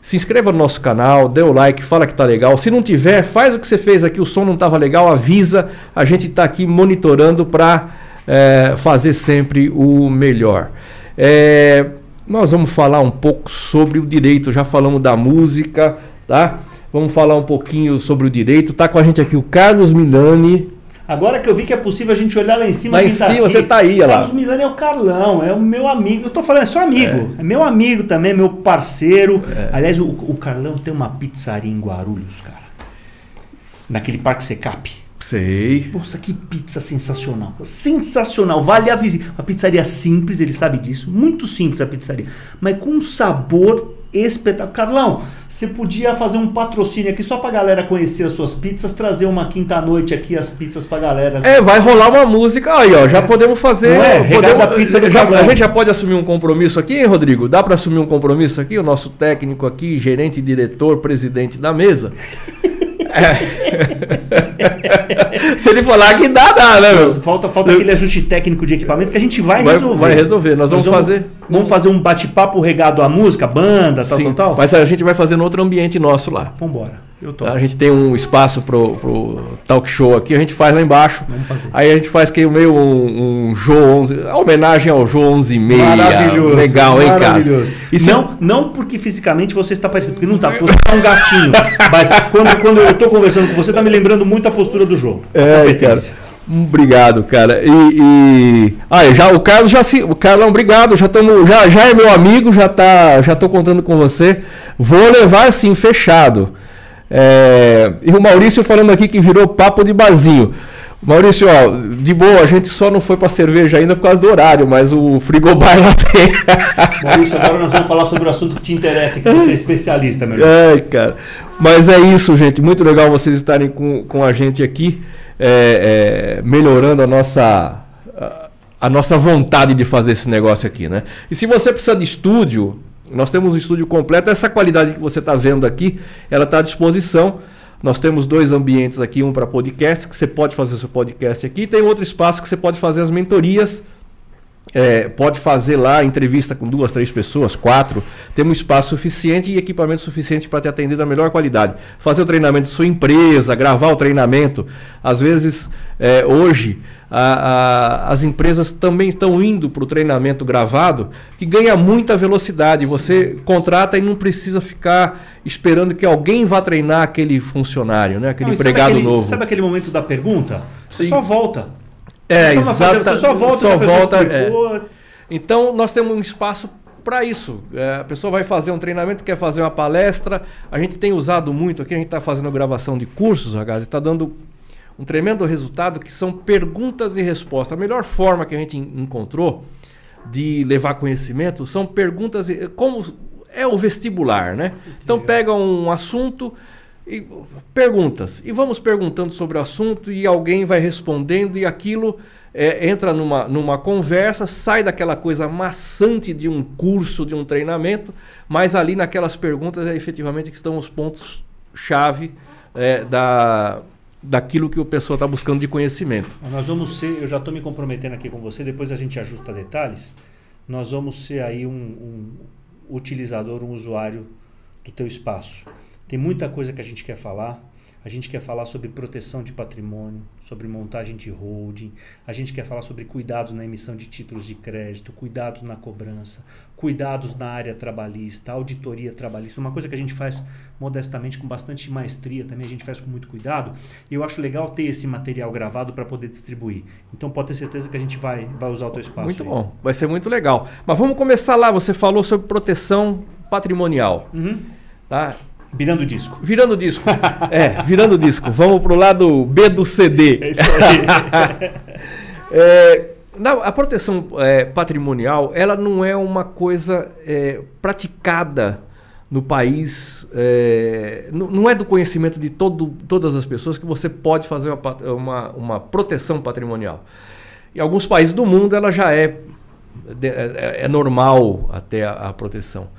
se inscreva no nosso canal, dê o like, fala que tá legal. Se não tiver, faz o que você fez aqui, o som não estava legal, avisa. A gente está aqui monitorando para é, fazer sempre o melhor. É, nós vamos falar um pouco sobre o direito. Já falamos da música, tá? Vamos falar um pouquinho sobre o direito. Tá com a gente aqui o Carlos Milani. Agora que eu vi que é possível a gente olhar lá em cima. Lá em tá cima, você tá aí, olha lá. Carlos Milani é o Carlão, é o meu amigo. Eu tô falando, é seu amigo. É, é meu amigo também, meu parceiro. É. Aliás, o, o, Carlão tem uma pizzaria em Guarulhos, cara. Naquele Parque Secap. Sei. Nossa, que pizza sensacional. Sensacional. Vale a visita. Uma pizzaria simples, ele sabe disso. Muito simples a pizzaria. Mas com um sabor espetacular. Carlão, você podia fazer um patrocínio aqui só pra galera conhecer as suas pizzas, trazer uma quinta-noite aqui as pizzas pra galera. É, vai rolar uma música aí, ó. Já é. podemos fazer. Não é? Podemos, pizza já, a gente já pode assumir um compromisso aqui, Rodrigo? Dá para assumir um compromisso aqui? O nosso técnico aqui, gerente, diretor, presidente da mesa. [laughs] É. [laughs] Se ele falar que dá, dá, né, meu? Falta, falta aquele ajuste técnico de equipamento que a gente vai, vai resolver. Vai resolver. Nós, Nós vamos, vamos, fazer. Vamos fazer um bate-papo regado à música, banda, tal, Sim, tal, tal. Mas a gente vai fazer no outro ambiente nosso lá. Vambora. A gente tem um espaço pro, pro talk show aqui, a gente faz lá embaixo. Vamos fazer. Aí a gente faz que meio um, um Jô 11, homenagem ao Jô 11 e meia. Maravilhoso. Legal, hein, cara? Maravilhoso. E se não, não porque fisicamente você está parecido, porque não tá, porque você tá um gatinho. [laughs] mas quando, quando eu tô conversando com você, tá me lembrando muito a postura do Jô. É, cara. Obrigado, cara. E, e... Ah, já o Carlos já se, o Carlão, obrigado. Já tamo, já já é meu amigo, já tá, já tô contando com você. Vou levar assim fechado. É, e o Maurício falando aqui que virou papo de barzinho. Maurício, ó, de boa, a gente só não foi para cerveja ainda por causa do horário, mas o frigobar lá tem. [laughs] Maurício, agora nós vamos falar sobre o assunto que te interessa, que você é especialista, meu irmão. É, cara. Mas é isso, gente. Muito legal vocês estarem com, com a gente aqui, é, é, melhorando a nossa, a, a nossa vontade de fazer esse negócio aqui, né? E se você precisa de estúdio, nós temos um estúdio completo. Essa qualidade que você está vendo aqui, ela está à disposição. Nós temos dois ambientes aqui, um para podcast, que você pode fazer seu podcast aqui. Tem outro espaço que você pode fazer as mentorias. É, pode fazer lá entrevista com duas, três pessoas, quatro. Temos um espaço suficiente e equipamento suficiente para te atender da melhor qualidade. Fazer o treinamento de sua empresa, gravar o treinamento. Às vezes, é, hoje, a, a, as empresas também estão indo para o treinamento gravado, que ganha muita velocidade. Sim. Você contrata e não precisa ficar esperando que alguém vá treinar aquele funcionário, né? aquele não, empregado sabe aquele, novo. Sabe aquele momento da pergunta? Sim. só volta. É, exato. Você só volta. Só volta é. Então, nós temos um espaço para isso. É, a pessoa vai fazer um treinamento, quer fazer uma palestra. A gente tem usado muito aqui, a gente está fazendo gravação de cursos, ragazzi, está dando um tremendo resultado que são perguntas e respostas. A melhor forma que a gente encontrou de levar conhecimento são perguntas e como é o vestibular, né? Então pega um assunto e perguntas e vamos perguntando sobre o assunto e alguém vai respondendo e aquilo é, entra numa, numa conversa, sai daquela coisa maçante de um curso, de um treinamento, mas ali naquelas perguntas é efetivamente que estão os pontos chave é, da daquilo que o pessoa está buscando de conhecimento. Nós vamos ser, eu já estou me comprometendo aqui com você, depois a gente ajusta detalhes, nós vamos ser aí um, um utilizador, um usuário do teu espaço. Tem muita coisa que a gente quer falar, a gente quer falar sobre proteção de patrimônio, sobre montagem de holding, a gente quer falar sobre cuidados na emissão de títulos de crédito, cuidados na cobrança, cuidados na área trabalhista, auditoria trabalhista, uma coisa que a gente faz modestamente com bastante maestria, também a gente faz com muito cuidado. E eu acho legal ter esse material gravado para poder distribuir. Então pode ter certeza que a gente vai, vai usar o teu espaço. Muito aí. bom, vai ser muito legal. Mas vamos começar lá, você falou sobre proteção patrimonial. Uhum. Tá? Virando disco. Virando disco. é, virando disco. Vamos pro lado B do CD. É isso aí. [laughs] é, na, a proteção é, patrimonial, ela não é uma coisa é, praticada no país, é, não, é do conhecimento de todo, todas as pessoas que você pode fazer uma, uma, uma proteção patrimonial. Em alguns países do mundo ela já é, é, é normal até a, a proteção.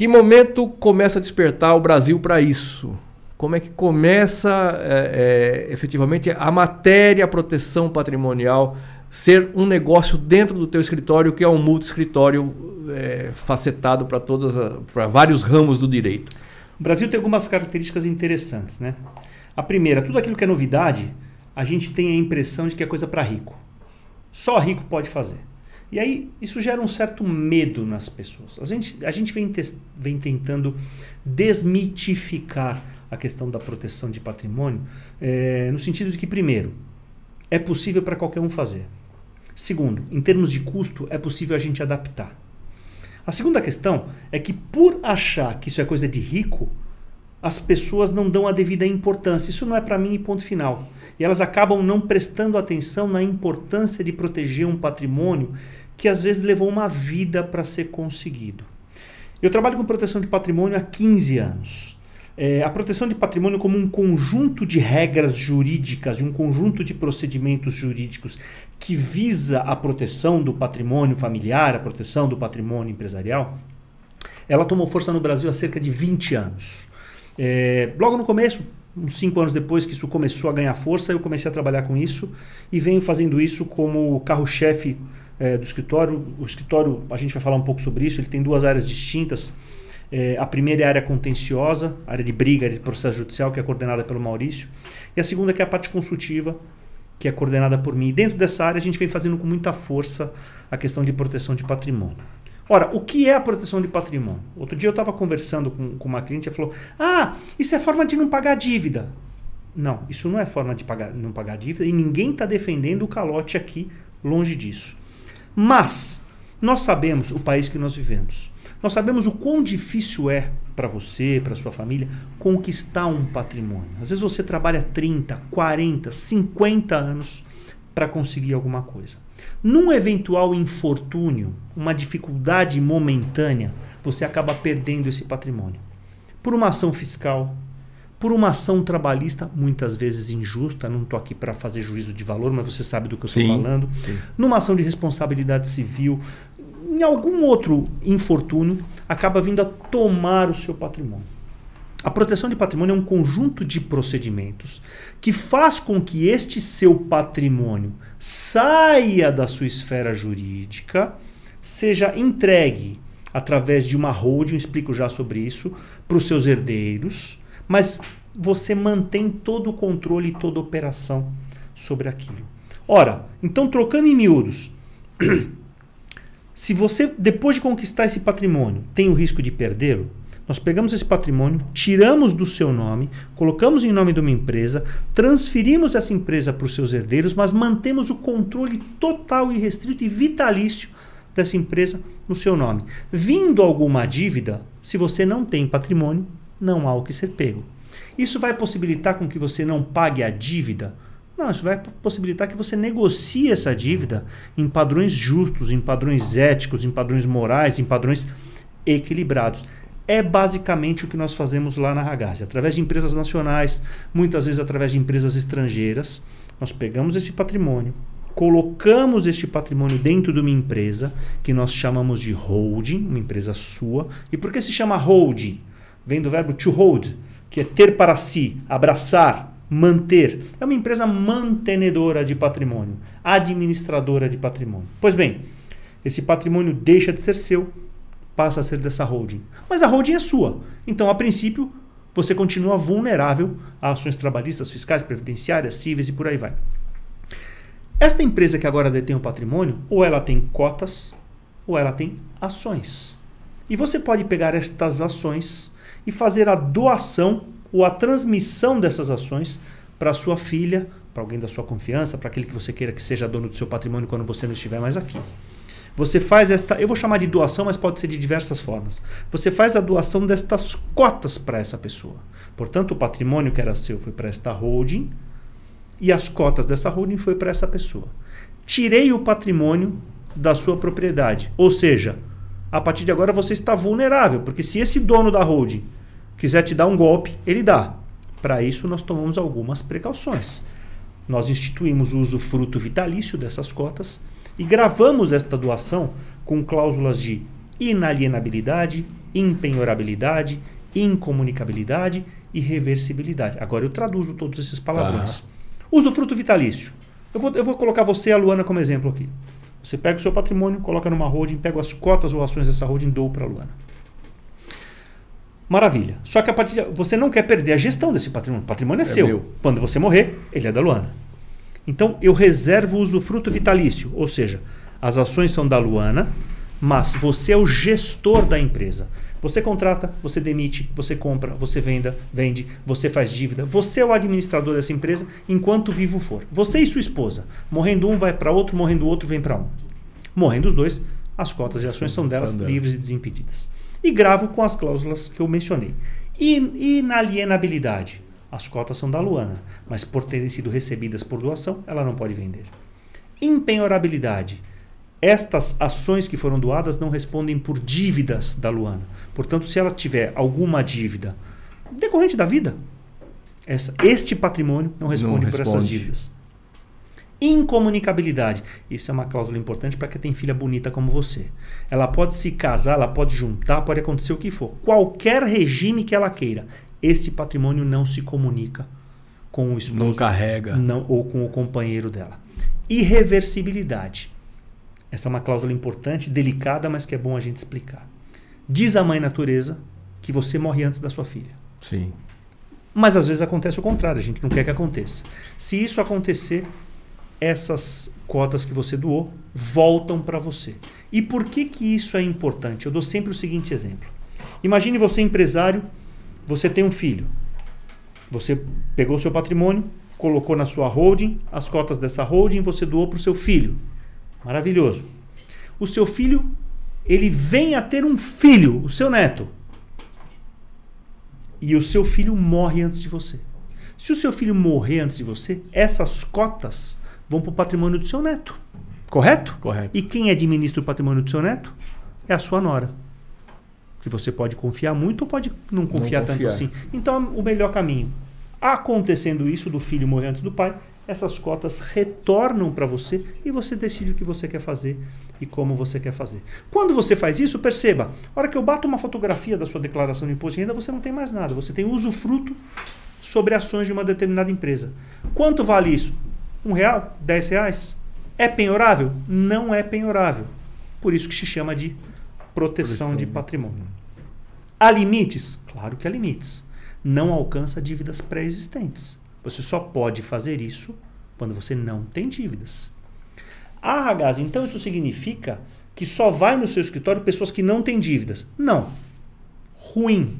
Que momento começa a despertar o Brasil para isso? Como é que começa é, é, efetivamente a matéria a proteção patrimonial ser um negócio dentro do teu escritório, que é um multi-escritório é, facetado para para vários ramos do direito. O Brasil tem algumas características interessantes, né? A primeira, tudo aquilo que é novidade, a gente tem a impressão de que é coisa para rico. Só rico pode fazer. E aí isso gera um certo medo nas pessoas. A gente, a gente vem, vem tentando desmitificar a questão da proteção de patrimônio, é, no sentido de que, primeiro, é possível para qualquer um fazer. Segundo, em termos de custo, é possível a gente adaptar. A segunda questão é que, por achar que isso é coisa de rico, as pessoas não dão a devida importância. Isso não é para mim ponto final. E elas acabam não prestando atenção na importância de proteger um patrimônio que às vezes levou uma vida para ser conseguido. Eu trabalho com proteção de patrimônio há 15 anos. É, a proteção de patrimônio como um conjunto de regras jurídicas um conjunto de procedimentos jurídicos que visa a proteção do patrimônio familiar, a proteção do patrimônio empresarial, ela tomou força no Brasil há cerca de 20 anos. É, logo no começo, uns cinco anos depois que isso começou a ganhar força, eu comecei a trabalhar com isso e venho fazendo isso como carro-chefe é, do escritório. O escritório, a gente vai falar um pouco sobre isso, ele tem duas áreas distintas. É, a primeira é a área contenciosa, área de briga, área de processo judicial, que é coordenada pelo Maurício. E a segunda que é a parte consultiva, que é coordenada por mim. E dentro dessa área a gente vem fazendo com muita força a questão de proteção de patrimônio. Ora, o que é a proteção de patrimônio? Outro dia eu estava conversando com, com uma cliente e falou: Ah, isso é forma de não pagar dívida. Não, isso não é forma de pagar, não pagar dívida e ninguém está defendendo o calote aqui, longe disso. Mas nós sabemos o país que nós vivemos. Nós sabemos o quão difícil é para você, para sua família, conquistar um patrimônio. Às vezes você trabalha 30, 40, 50 anos para conseguir alguma coisa. Num eventual infortúnio, uma dificuldade momentânea, você acaba perdendo esse patrimônio. Por uma ação fiscal, por uma ação trabalhista, muitas vezes injusta, não estou aqui para fazer juízo de valor, mas você sabe do que eu estou falando. Sim. Numa ação de responsabilidade civil, em algum outro infortúnio, acaba vindo a tomar o seu patrimônio. A proteção de patrimônio é um conjunto de procedimentos que faz com que este seu patrimônio saia da sua esfera jurídica, seja entregue através de uma holding, explico já sobre isso, para os seus herdeiros, mas você mantém todo o controle e toda a operação sobre aquilo. Ora, então trocando em miúdos, [clears throat] se você, depois de conquistar esse patrimônio, tem o risco de perdê-lo, nós pegamos esse patrimônio, tiramos do seu nome, colocamos em nome de uma empresa, transferimos essa empresa para os seus herdeiros, mas mantemos o controle total e restrito e vitalício dessa empresa no seu nome. Vindo alguma dívida, se você não tem patrimônio, não há o que ser pego. Isso vai possibilitar com que você não pague a dívida? Não, isso vai possibilitar que você negocie essa dívida em padrões justos, em padrões éticos, em padrões morais, em padrões equilibrados é basicamente o que nós fazemos lá na Ragazzi. Através de empresas nacionais, muitas vezes através de empresas estrangeiras, nós pegamos esse patrimônio, colocamos este patrimônio dentro de uma empresa que nós chamamos de holding, uma empresa sua. E por que se chama holding? Vem do verbo to hold, que é ter para si, abraçar, manter. É uma empresa mantenedora de patrimônio, administradora de patrimônio. Pois bem, esse patrimônio deixa de ser seu passa a ser dessa holding. Mas a holding é sua. Então, a princípio, você continua vulnerável a ações trabalhistas, fiscais, previdenciárias, cíveis e por aí vai. Esta empresa que agora detém o patrimônio, ou ela tem cotas, ou ela tem ações. E você pode pegar estas ações e fazer a doação ou a transmissão dessas ações para sua filha, para alguém da sua confiança, para aquele que você queira que seja dono do seu patrimônio quando você não estiver mais aqui. Você faz esta, eu vou chamar de doação, mas pode ser de diversas formas. Você faz a doação destas cotas para essa pessoa. Portanto, o patrimônio que era seu foi para esta holding e as cotas dessa holding foi para essa pessoa. Tirei o patrimônio da sua propriedade. Ou seja, a partir de agora você está vulnerável, porque se esse dono da holding quiser te dar um golpe, ele dá. Para isso, nós tomamos algumas precauções. Nós instituímos o usufruto vitalício dessas cotas e gravamos esta doação com cláusulas de inalienabilidade, impenhorabilidade, incomunicabilidade e reversibilidade. Agora eu traduzo todos esses palavrões. Tá. Usufruto vitalício. Eu vou, eu vou colocar você e a Luana como exemplo aqui. Você pega o seu patrimônio, coloca numa holding, pega as cotas ou ações dessa holding e dou para a Luana. Maravilha. Só que a partir de, você não quer perder a gestão desse patrimônio. O patrimônio é, é seu. Meu. Quando você morrer, ele é da Luana. Então eu reservo o usufruto vitalício, ou seja, as ações são da Luana, mas você é o gestor da empresa. Você contrata, você demite, você compra, você venda, vende, você faz dívida. Você é o administrador dessa empresa enquanto vivo for. Você e sua esposa. Morrendo um vai para outro, morrendo o outro vem para um. Morrendo os dois, as cotas e ações são delas livres e desimpedidas. E gravo com as cláusulas que eu mencionei. Inalienabilidade. As cotas são da Luana, mas por terem sido recebidas por doação, ela não pode vender. Impenhorabilidade estas ações que foram doadas não respondem por dívidas da Luana. Portanto, se ela tiver alguma dívida decorrente da vida, essa, este patrimônio não responde, não responde por essas dívidas. Incomunicabilidade. Isso é uma cláusula importante para quem tem filha bonita como você. Ela pode se casar, ela pode juntar, pode acontecer o que for. Qualquer regime que ela queira, este patrimônio não se comunica com o esposo. Não carrega. Não, ou com o companheiro dela. Irreversibilidade. Essa é uma cláusula importante, delicada, mas que é bom a gente explicar. Diz a mãe natureza que você morre antes da sua filha. Sim. Mas às vezes acontece o contrário, a gente não quer que aconteça. Se isso acontecer, essas cotas que você doou voltam para você. E por que, que isso é importante? Eu dou sempre o seguinte exemplo. Imagine você empresário, você tem um filho. Você pegou seu patrimônio, colocou na sua holding, as cotas dessa holding você doou para o seu filho. Maravilhoso. O seu filho, ele vem a ter um filho, o seu neto. E o seu filho morre antes de você. Se o seu filho morrer antes de você, essas cotas vão para o patrimônio do seu neto. Correto? Correto. E quem administra o patrimônio do seu neto? É a sua nora. Que você pode confiar muito ou pode não confiar, não confiar. tanto assim. Então, o melhor caminho. Acontecendo isso do filho morrer antes do pai, essas cotas retornam para você e você decide o que você quer fazer e como você quer fazer. Quando você faz isso, perceba, a hora que eu bato uma fotografia da sua declaração de imposto de renda, você não tem mais nada, você tem usufruto sobre ações de uma determinada empresa. Quanto vale isso? Um real? Dez reais? É penhorável? Não é penhorável. Por isso que se chama de proteção de patrimônio. Há limites? Claro que há limites. Não alcança dívidas pré-existentes. Você só pode fazer isso quando você não tem dívidas. Ah, Ragaz, então isso significa que só vai no seu escritório pessoas que não têm dívidas. Não. Ruim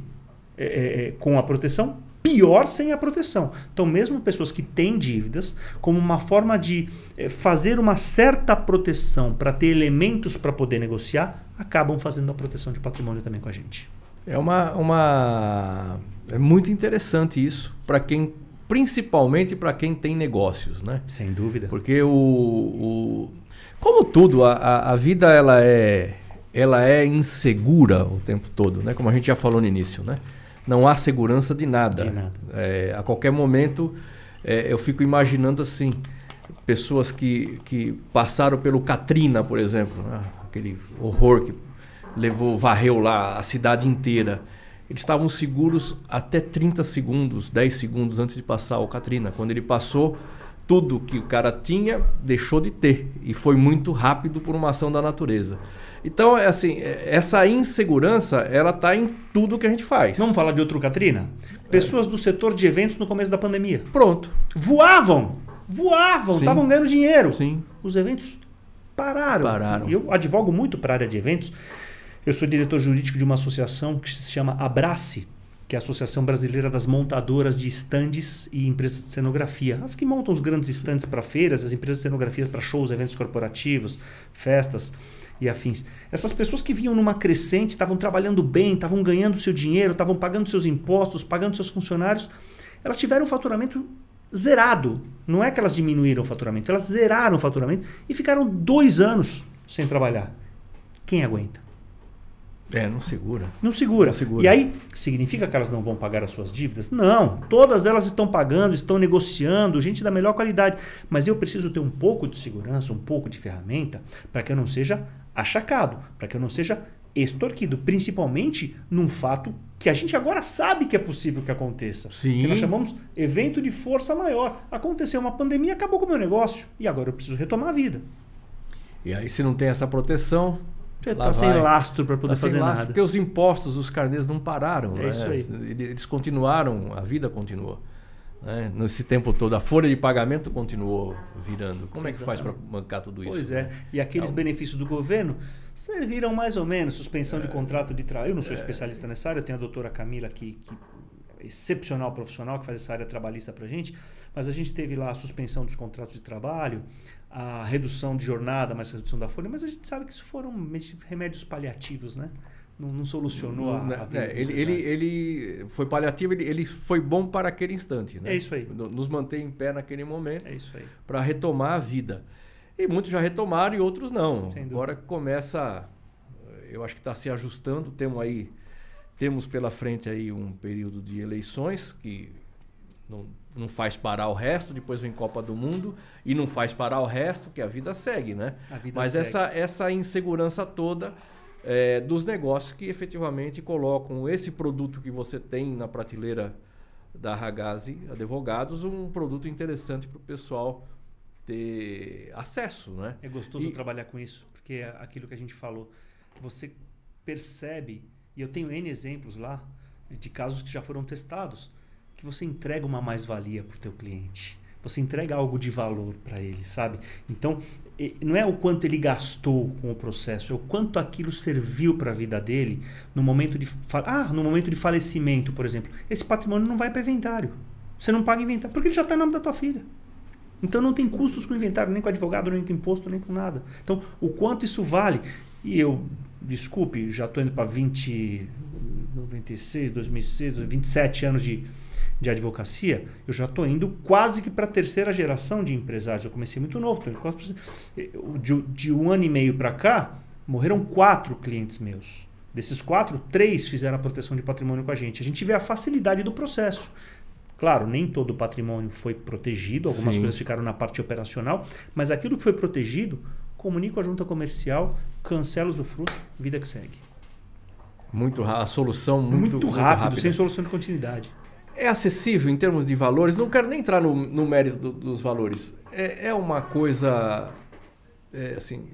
é, é, é, com a proteção, pior sem a proteção. Então, mesmo pessoas que têm dívidas, como uma forma de é, fazer uma certa proteção para ter elementos para poder negociar, acabam fazendo a proteção de patrimônio também com a gente. É uma. uma... É muito interessante isso para quem principalmente para quem tem negócios, né? Sem dúvida. Porque o, o como tudo, a, a vida ela é, ela é insegura o tempo todo, né? Como a gente já falou no início, né? Não há segurança de nada. De nada. É, a qualquer momento, é, eu fico imaginando assim, pessoas que, que passaram pelo Katrina, por exemplo, né? Aquele horror que levou, varreu lá a cidade inteira eles estavam seguros até 30 segundos, 10 segundos antes de passar o Katrina. Quando ele passou, tudo que o cara tinha deixou de ter e foi muito rápido por uma ação da natureza. Então, é assim, é, essa insegurança, ela está em tudo que a gente faz. Vamos falar de outro Katrina? Pessoas é. do setor de eventos no começo da pandemia. Pronto. Voavam! Voavam, estavam ganhando dinheiro. Sim. Os eventos pararam. Pararam. Eu advogo muito para a área de eventos. Eu sou diretor jurídico de uma associação que se chama Abrace, que é a Associação Brasileira das Montadoras de Estandes e Empresas de Cenografia. As que montam os grandes estandes para feiras, as empresas de cenografia para shows, eventos corporativos, festas e afins. Essas pessoas que vinham numa crescente, estavam trabalhando bem, estavam ganhando seu dinheiro, estavam pagando seus impostos, pagando seus funcionários, elas tiveram o faturamento zerado. Não é que elas diminuíram o faturamento, elas zeraram o faturamento e ficaram dois anos sem trabalhar. Quem aguenta? É, não segura. Não segura. não segura. E aí, significa que elas não vão pagar as suas dívidas? Não. Todas elas estão pagando, estão negociando, gente da melhor qualidade. Mas eu preciso ter um pouco de segurança, um pouco de ferramenta, para que eu não seja achacado, para que eu não seja extorquido, principalmente num fato que a gente agora sabe que é possível que aconteça. Sim. Que nós chamamos evento de força maior. Aconteceu uma pandemia, acabou com o meu negócio. E agora eu preciso retomar a vida. E aí, se não tem essa proteção. Você está sem lastro para poder Tá fazer lastro, nada. Porque os impostos, os carnês não pararam. É né? isso aí. Ele- Eles continuaram, a vida continuou. Né? Nesse tempo todo, a folha de pagamento continuou virando. Como é que faz para bancar tudo isso? Pois é. E aqueles Então- benefícios do governo serviram mais ou menos, suspensão É. de contrato de trabalho. Eu não sou especialista nessa área, eu tenho a doutora Camila que, que é excepcional profissional que faz essa área trabalhista pra gente, mas a gente teve lá a suspensão dos contratos de trabalho, a redução de jornada, mas a redução da folha, mas a gente sabe que isso foram remédios paliativos, né? Não, não solucionou a, Né, a vida. é, ele, ele, ele foi paliativo, ele, ele foi bom para aquele instante. Né? É isso aí. No- Nos manter em pé naquele momento É isso aí. para retomar a vida. E muitos já retomaram e outros não. Agora começa, eu acho que está se ajustando. Temos aí, temos pela frente aí um período de eleições que não, não faz parar o resto. Depois vem Copa do Mundo e não faz parar o resto, que a vida segue, né? A vida Mas segue. essa essa insegurança toda é, dos negócios que efetivamente colocam esse produto que você tem na prateleira da Ragazzi Advogados um produto interessante para o pessoal ter acesso, né? É gostoso E- trabalhar com isso, porque é aquilo que a gente falou. Você percebe, e eu tenho N exemplos lá, de casos que já foram testados, que você entrega uma mais-valia para o teu cliente. Você entrega algo de valor para ele, sabe? Então, não é o quanto ele gastou com o processo, é o quanto aquilo serviu para a vida dele no momento de ah, no momento de falecimento, por exemplo. Esse patrimônio não vai para inventário. Você não paga inventário porque ele já está em nome da tua filha. Então não tem custos com inventário, nem com advogado, nem com imposto, nem com nada. Então, o quanto isso vale? E eu, desculpe, já estou indo para 20, 96, 2006, 27 anos de, de advocacia, eu já estou indo quase que para a terceira geração de empresários. Eu comecei muito novo, de, de um ano e meio para cá, morreram quatro clientes meus. Desses quatro, três fizeram a proteção de patrimônio com a gente. A gente vê a facilidade do processo. Claro, nem todo o patrimônio foi protegido, algumas Sim. coisas ficaram na parte operacional, mas aquilo que foi protegido, comunica a junta comercial, cancela o usufruto, vida que segue. Muito a solução muito, Muito, rápido, sem solução de continuidade. É acessível em termos de valores? Não quero nem entrar no, no mérito do- dos valores. É, é uma coisa. é, assim,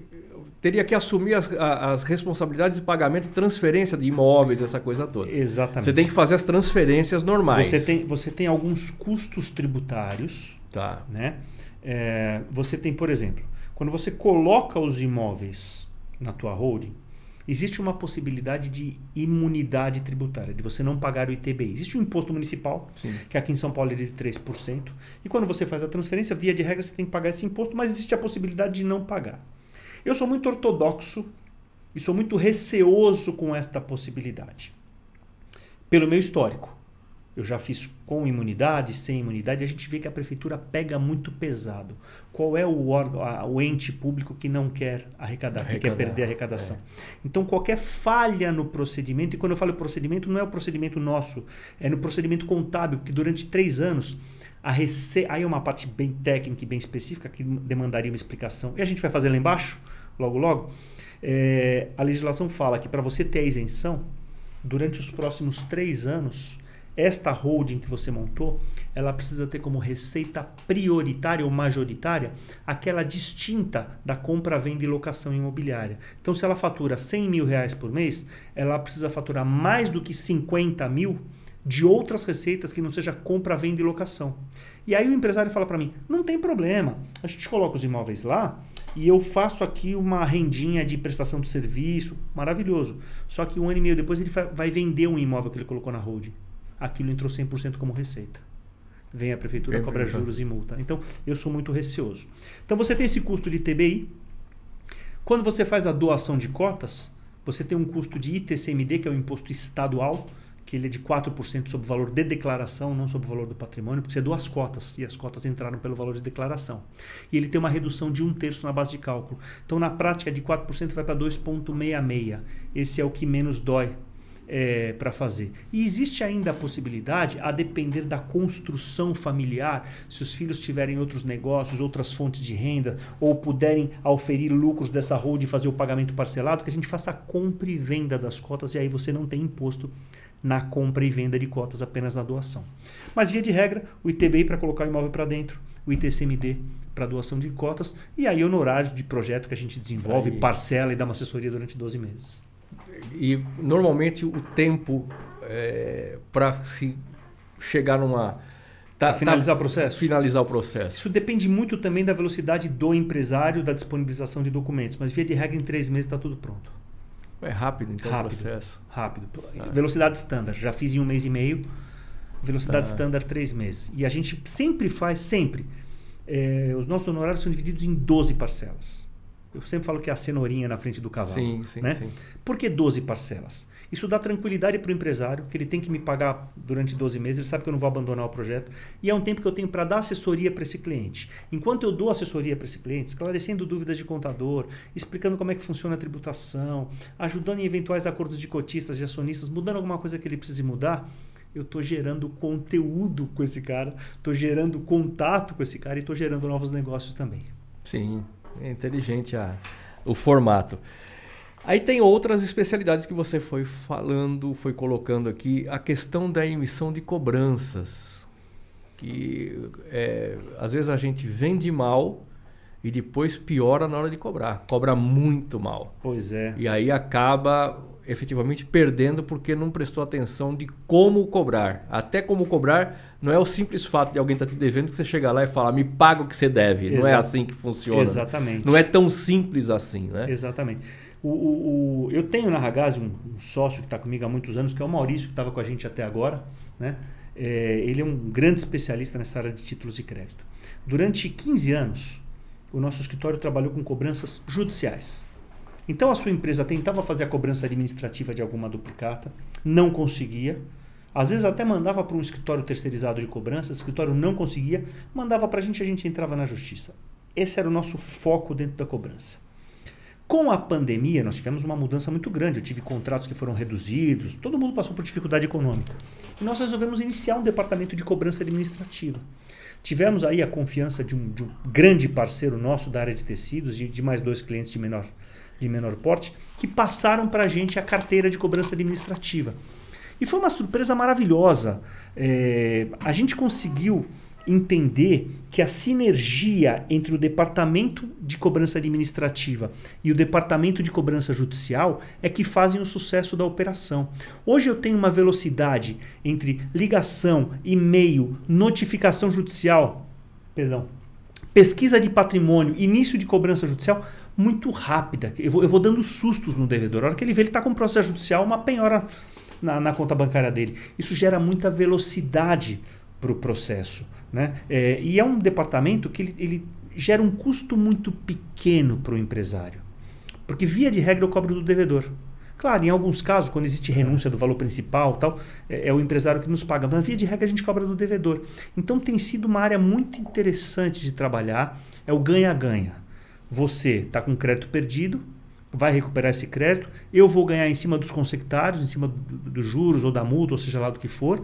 teria que assumir as, as responsabilidades de pagamento e transferência de imóveis, essa coisa toda. Exatamente. Você tem que fazer as transferências normais. Você tem, você tem alguns custos tributários, Tá. né? É, você tem, por exemplo, quando você coloca os imóveis na tua holding, existe uma possibilidade de imunidade tributária, de você não pagar o ITBI. Existe um imposto municipal, Sim. que aqui em São Paulo é de 3%, e quando você faz a transferência, via de regra, você tem que pagar esse imposto, mas existe a possibilidade de não pagar. Eu sou muito ortodoxo e sou muito receoso com esta possibilidade. Pelo meu histórico. Eu já fiz com imunidade, sem imunidade, a gente vê que a prefeitura pega muito pesado. Qual é o órgão, a- o ente público que não quer arrecadar, que quer Arrecadar, perder a arrecadação? Então, qualquer falha no procedimento, e quando eu falo procedimento, não é o procedimento nosso, é no procedimento contábil, porque durante três anos, a rece... aí é uma parte bem técnica e bem específica que demandaria uma explicação. E a gente vai fazer lá embaixo, logo, logo. É, a legislação fala que para você ter a isenção, durante os próximos três anos, esta holding que você montou, ela precisa ter como receita prioritária ou majoritária aquela distinta da compra, venda e locação imobiliária. Então, se ela fatura 100 mil reais por mês, ela precisa faturar mais do que 50 mil de outras receitas que não seja compra, venda e locação. E aí o empresário fala para mim: não tem problema, a gente coloca os imóveis lá e eu faço aqui uma rendinha de prestação de serviço, maravilhoso. Só que um ano e meio depois ele vai vender um imóvel que ele colocou na holding. Aquilo entrou 100% como receita. Vem a prefeitura, a cobra juros e multa. Então, eu sou muito receoso. Então, você tem esse custo de TBI. Quando você faz a doação de cotas, você tem um custo de ITCMD, que é o imposto estadual, que ele é de 4% sobre o valor de declaração, não sobre o valor do patrimônio, porque você doa as cotas, e as cotas entraram pelo valor de declaração. E ele tem uma redução de um terço na base de cálculo. Então, na prática, de 4% vai para 2,66. Esse é o que menos dói. É, para fazer. E existe ainda a possibilidade, a depender da construção familiar, se os filhos tiverem outros negócios, outras fontes de renda, ou puderem auferir lucros dessa hold e fazer o pagamento parcelado, que a gente faça a compra e venda das cotas e aí você não tem imposto na compra e venda de cotas, apenas na doação. Mas, via de regra, o ITBI para colocar o imóvel para dentro, o ITCMD para doação de cotas, e aí honorários de projeto que a gente desenvolve, aí. parcela e dá uma assessoria durante 12 meses. E normalmente o tempo é, para se chegar numa. Tá, finalizar tá, o processo? Finalizar o processo. Isso depende muito também da velocidade do empresário, da disponibilização de documentos. Mas via de regra, em três meses está tudo pronto. É rápido então rápido, o processo? Rápido. Ah. Velocidade standard. Já fiz em um mês e meio. Velocidade ah. standard, três meses. E a gente sempre faz, sempre. É, os nossos honorários são divididos em 12 parcelas. Eu sempre falo que é a cenourinha na frente do cavalo. Sim, sim, né? sim. Por que 12 parcelas? Isso dá tranquilidade para o empresário, que ele tem que me pagar durante 12 meses, ele sabe que eu não vou abandonar o projeto. E é um tempo que eu tenho para dar assessoria para esse cliente. Enquanto eu dou assessoria para esse cliente, esclarecendo dúvidas de contador, explicando como é que funciona a tributação, ajudando em eventuais acordos de cotistas e acionistas, mudando alguma coisa que ele precise mudar, eu estou gerando conteúdo com esse cara, estou gerando contato com esse cara e estou gerando novos negócios também. Sim, é inteligente a, o formato. Aí tem outras especialidades que você foi falando, foi colocando aqui, a questão da emissão de cobranças. Que é, às vezes a gente vende mal e depois piora na hora de cobrar. Cobra muito mal. Pois é. E aí acaba efetivamente perdendo porque não prestou atenção de como cobrar. Até como cobrar não é o simples fato de alguém estar tá te devendo que você chega lá e fala me paga o que você deve. Não é assim que funciona. Exatamente. Né? Não é tão simples assim, né? Exatamente. O, o, o eu tenho na Ragaz um, um sócio que está comigo há muitos anos, que é o Maurício, que estava com a gente até agora. Né? É, ele é um grande especialista nessa área de títulos de crédito. Durante 15 anos, o nosso escritório trabalhou com cobranças judiciais. Então a sua empresa tentava fazer a cobrança administrativa de alguma duplicata, não conseguia. Às vezes até mandava para um escritório terceirizado de cobrança, o escritório não conseguia, mandava para a gente, a gente entrava na justiça. Esse era o nosso foco dentro da cobrança. Com a pandemia, nós tivemos uma mudança muito grande. Eu tive contratos que foram reduzidos, todo mundo passou por dificuldade econômica. E nós resolvemos iniciar um departamento de cobrança administrativa. Tivemos aí a confiança de um, de um grande parceiro nosso da área de tecidos, de, de mais dois clientes de menor de menor porte, que passaram para a gente a carteira de cobrança administrativa. E foi uma surpresa maravilhosa. É, a gente conseguiu entender que a sinergia entre o departamento de cobrança administrativa e o departamento de cobrança judicial é que fazem o sucesso da operação. Hoje eu tenho uma velocidade entre ligação, e-mail, notificação judicial, perdão, pesquisa de patrimônio, início de cobrança judicial muito rápida. Eu vou, eu vou dando sustos no devedor. A hora que ele vê, ele está com um processo judicial, uma penhora na, na conta bancária dele. Isso gera muita velocidade para o processo. Né? É, e é um departamento que ele, ele gera um custo muito pequeno para o empresário. Porque, via de regra, eu cobro do devedor. Claro, em alguns casos, quando existe renúncia do valor principal, tal, é, é, o empresário que nos paga. Mas, via de regra, a gente cobra do devedor. Então, tem sido uma área muito interessante de trabalhar. É o ganha-ganha. Você está com crédito perdido, vai recuperar esse crédito, eu vou ganhar em cima dos consectários, em cima dos do juros ou da multa, ou seja lá do que for.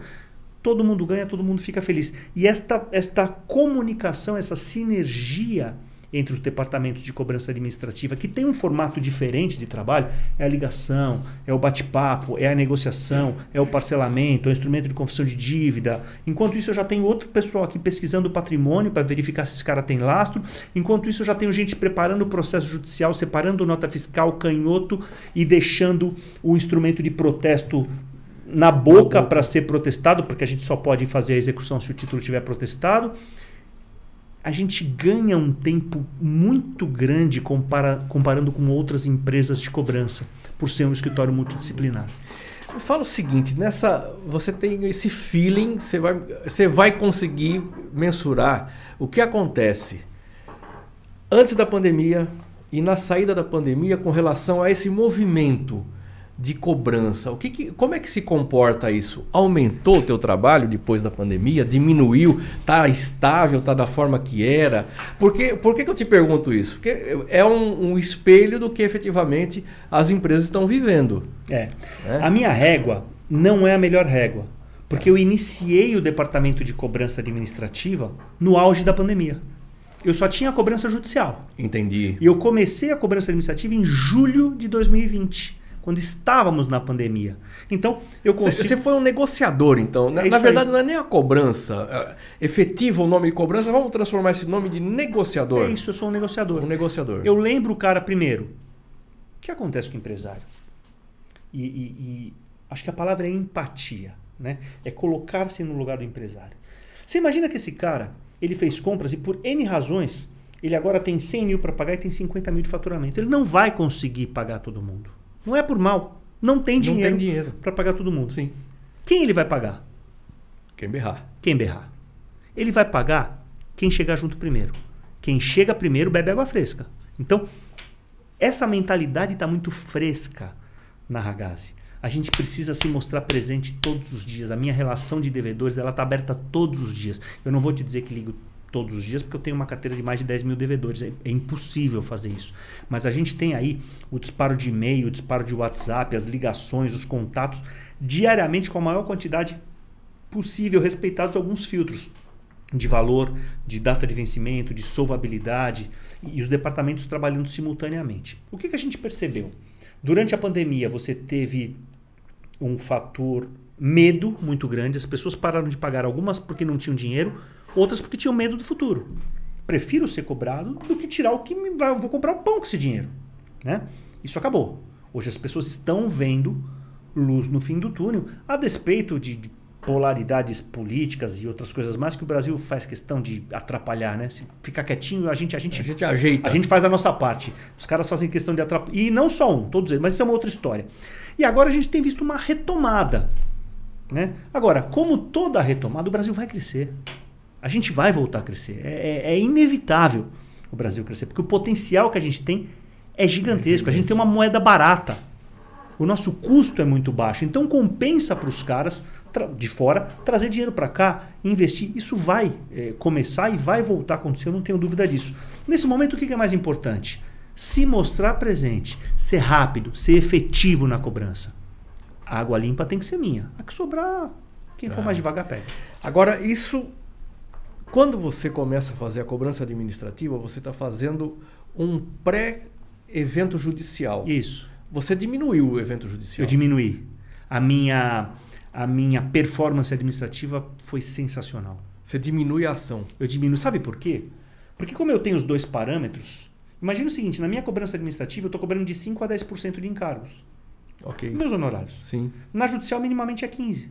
Todo mundo ganha, todo mundo fica feliz. E esta, esta comunicação, essa sinergia entre os departamentos de cobrança administrativa, que tem um formato diferente de trabalho, é a ligação, é o bate-papo, é a negociação, é o parcelamento, é o instrumento de confissão de dívida. Enquanto isso, eu já tenho outro pessoal aqui pesquisando o patrimônio para verificar se esse cara tem lastro. Enquanto isso, eu já tenho gente preparando o processo judicial, separando nota fiscal, canhoto e deixando o instrumento de protesto na boca para ser protestado, porque a gente só pode fazer a execução se o título estiver protestado a gente ganha um tempo muito grande compara, comparando com outras empresas de cobrança, por ser um escritório multidisciplinar. Eu falo o seguinte, nessa você tem esse feeling, você vai, você vai conseguir mensurar o que acontece antes da pandemia e na saída da pandemia com relação a esse movimento de cobrança. O que, que como é que se comporta isso? Aumentou o teu trabalho depois da pandemia? Diminuiu? Está estável? Está da forma que era? Por que, por que, que eu te pergunto isso? Porque é um, um espelho do que efetivamente as empresas estão vivendo. É. é. A minha régua não é a melhor régua. Porque eu iniciei o departamento de cobrança administrativa no auge da pandemia. Eu só tinha a cobrança judicial. Entendi. E eu comecei a cobrança administrativa em julho de 2020 quando estávamos na pandemia. Então, eu consigo... Você foi um negociador, então. Na, é na verdade, aí. não é nem a cobrança. É, efetivo o nome de cobrança, vamos transformar esse nome de negociador. É isso, eu sou um negociador. Um negociador. Eu lembro o cara primeiro. O que acontece com o empresário? E, e, e acho que a palavra é empatia. Né? É colocar-se no lugar do empresário. Você imagina que esse cara, ele fez compras e por N razões, ele agora tem 100 mil para pagar e tem 50 mil de faturamento. Ele não vai conseguir pagar todo mundo. Não é por mal. Não tem dinheiro, não tem dinheiro. para pagar todo mundo. Sim. Quem ele vai pagar? Quem berrar. Quem berrar. Ele vai pagar quem chegar junto primeiro. Quem chega primeiro bebe água fresca. Então, essa mentalidade está muito fresca na Ragazzi. A gente precisa se mostrar presente todos os dias. A minha relação de devedores ela está aberta todos os dias. Eu não vou te dizer que ligo todos os dias, porque eu tenho uma carteira de mais de 10 mil devedores. É, é impossível fazer isso. Mas a gente tem aí o disparo de e-mail, o disparo de WhatsApp, as ligações, os contatos, diariamente com a maior quantidade possível, respeitados alguns filtros de valor, de data de vencimento, de solvabilidade e os departamentos trabalhando simultaneamente. O que, que a gente percebeu? Durante a pandemia, você teve um fator medo muito grande, as pessoas pararam de pagar algumas porque não tinham dinheiro, outras porque tinham medo do futuro. Prefiro ser cobrado do que tirar o que me vai, vou comprar o pão com esse dinheiro, né? Isso acabou. Hoje as pessoas estão vendo luz no fim do túnel, a despeito de, de polaridades políticas e outras coisas mais que o Brasil faz questão de atrapalhar, né? Se ficar quietinho, a gente a gente a gente ajeita. A gente faz a nossa parte. Os caras fazem questão de atrapalhar. E não só um, todos eles, mas isso é uma outra história. E agora a gente tem visto uma retomada, né? Agora, como toda retomada, o Brasil vai crescer. A gente vai voltar a crescer. É, é, é inevitável o Brasil crescer, porque o potencial que a gente tem é gigantesco. A gente tem uma moeda barata. O nosso custo é muito baixo. Então compensa para os caras de fora trazer dinheiro para cá, investir. Isso vai é, começar e vai voltar a acontecer, eu não tenho dúvida disso. Nesse momento, o que é mais importante? Se mostrar presente, ser rápido, ser efetivo na cobrança. A água limpa tem que ser minha. A que sobrar, quem for tá. mais devagar pega. Agora, isso quando você começa a fazer a cobrança administrativa, você está fazendo um pré-evento judicial. Isso. Você diminuiu o evento judicial. Eu diminuí. A minha, a minha performance administrativa foi sensacional. Você diminui a ação. Eu diminuo. Sabe por quê? Porque como eu tenho os dois parâmetros, imagina o seguinte, na minha cobrança administrativa eu estou cobrando de 5% a 10% de encargos. Ok. Meus honorários. Sim. Na judicial minimamente é 15%.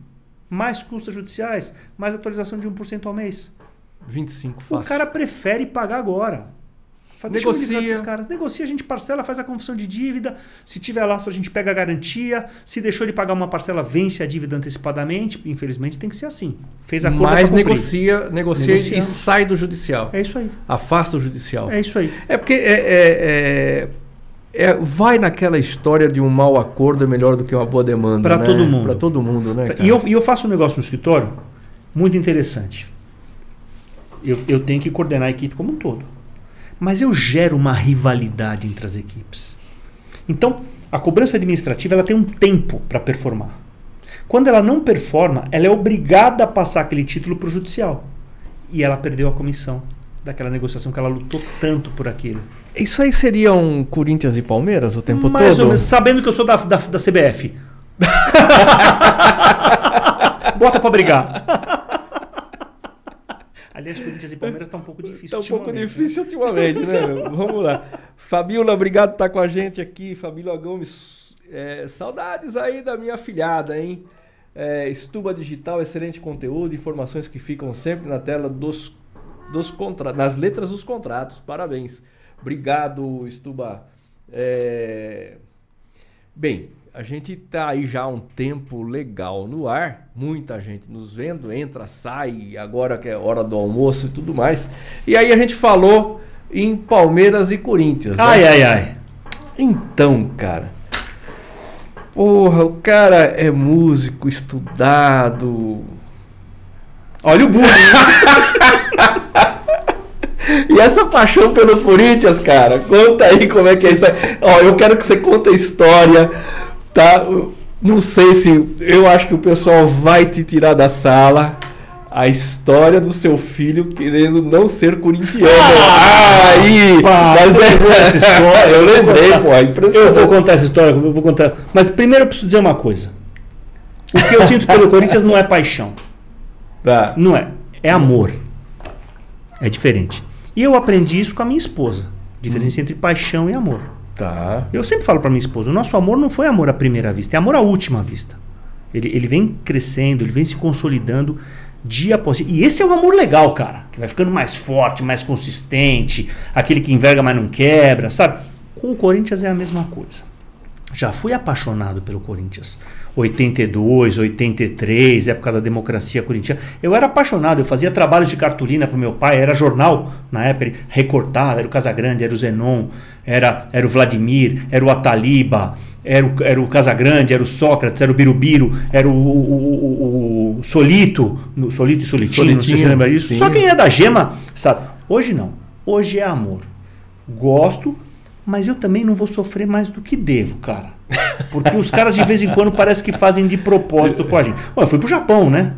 Mais custas judiciais, mais atualização de 1% ao mês. 25 fácil. O cara prefere pagar agora. Negocia. Caras. Negocia, a gente parcela, faz a confissão de dívida. Se tiver lastro, a gente pega a garantia. Se deixou de pagar uma parcela, vence a dívida antecipadamente. Infelizmente tem que ser assim. Fez a Mas negocia, negocia e sai do judicial. É isso aí. Afasta o judicial. É isso aí. É porque é, é, é, é vai naquela história de um mau acordo é melhor do que uma boa demanda. Para né? todo mundo. Para todo mundo, né? E eu, e eu faço um negócio no escritório muito interessante eu, eu tenho que coordenar a equipe como um todo. Mas eu gero uma rivalidade entre as equipes. Então, a cobrança administrativa ela tem um tempo para performar. Quando ela não performa, ela é obrigada a passar aquele título para o judicial. E ela perdeu a comissão daquela negociação que ela lutou tanto por aquilo. Isso aí seria um Corinthians e Palmeiras o tempo Mais todo? Menos, sabendo que eu sou da, da, da CBF. [laughs] Bota para brigar. Aliás, Corinthians e Palmeiras está um pouco difícil Está um pouco difícil né? ultimamente, né? [laughs] Vamos lá. Fabiola, obrigado por estar com a gente aqui. Fabiola Gomes, é, saudades aí da minha filhada, hein? É, Estuba Digital, excelente conteúdo, informações que ficam sempre na tela dos, dos contratos, nas letras dos contratos. Parabéns. Obrigado, Estuba. É... Bem, a gente tá aí já há um tempo legal no ar, muita gente nos vendo, entra, sai, agora que é hora do almoço e tudo mais. E aí a gente falou em Palmeiras e Corinthians. Ai, né? ai, ai. Então, cara, Porra, o cara é músico, estudado. Olha o bullying. [laughs] E essa paixão pelo Corinthians, cara, conta aí como é que é isso aí. Ó, eu quero que você conte a história, tá? Não sei se. Eu acho que o pessoal vai te tirar da sala. A história do seu filho querendo não ser corintiano. Ah, aí! pá, mas é- essa história? [laughs] Eu lembrei, pô. É Eu vou contar essa história, eu vou contar. Mas primeiro eu preciso dizer uma coisa. O que eu sinto pelo Corinthians não é paixão. Tá. Não é. É amor. É diferente. E eu aprendi isso com a minha esposa. Diferença entre paixão e amor. Tá. Eu sempre falo para minha esposa: o nosso amor não foi amor à primeira vista, é amor à última vista. Ele, ele vem crescendo, ele vem se consolidando dia após dia. E esse é o amor legal, cara. Que vai ficando mais forte, mais consistente, aquele que enverga, mas não quebra, sabe? Com o Corinthians é a mesma coisa. Já fui apaixonado pelo Corinthians. 82, 83, época da democracia corintiana. Eu era apaixonado, eu fazia trabalhos de cartolina para meu pai, era jornal na época, ele recortava, era o Casagrande, era o Zenon, era, era o Vladimir, era o Ataliba, era o, era o Casagrande, era o Sócrates, era o Birubiru, era o, o- o- o Solito, no- Solito e Solitinho, não sei se você Solitinho, lembra disso. sim. Só quem é da gema, sabe? Hoje não. Hoje é amor. Gosto, mas eu também não vou sofrer mais do que devo, cara. Porque os caras de vez em quando parece que fazem de propósito com a gente. Ó, eu fui pro Japão, né?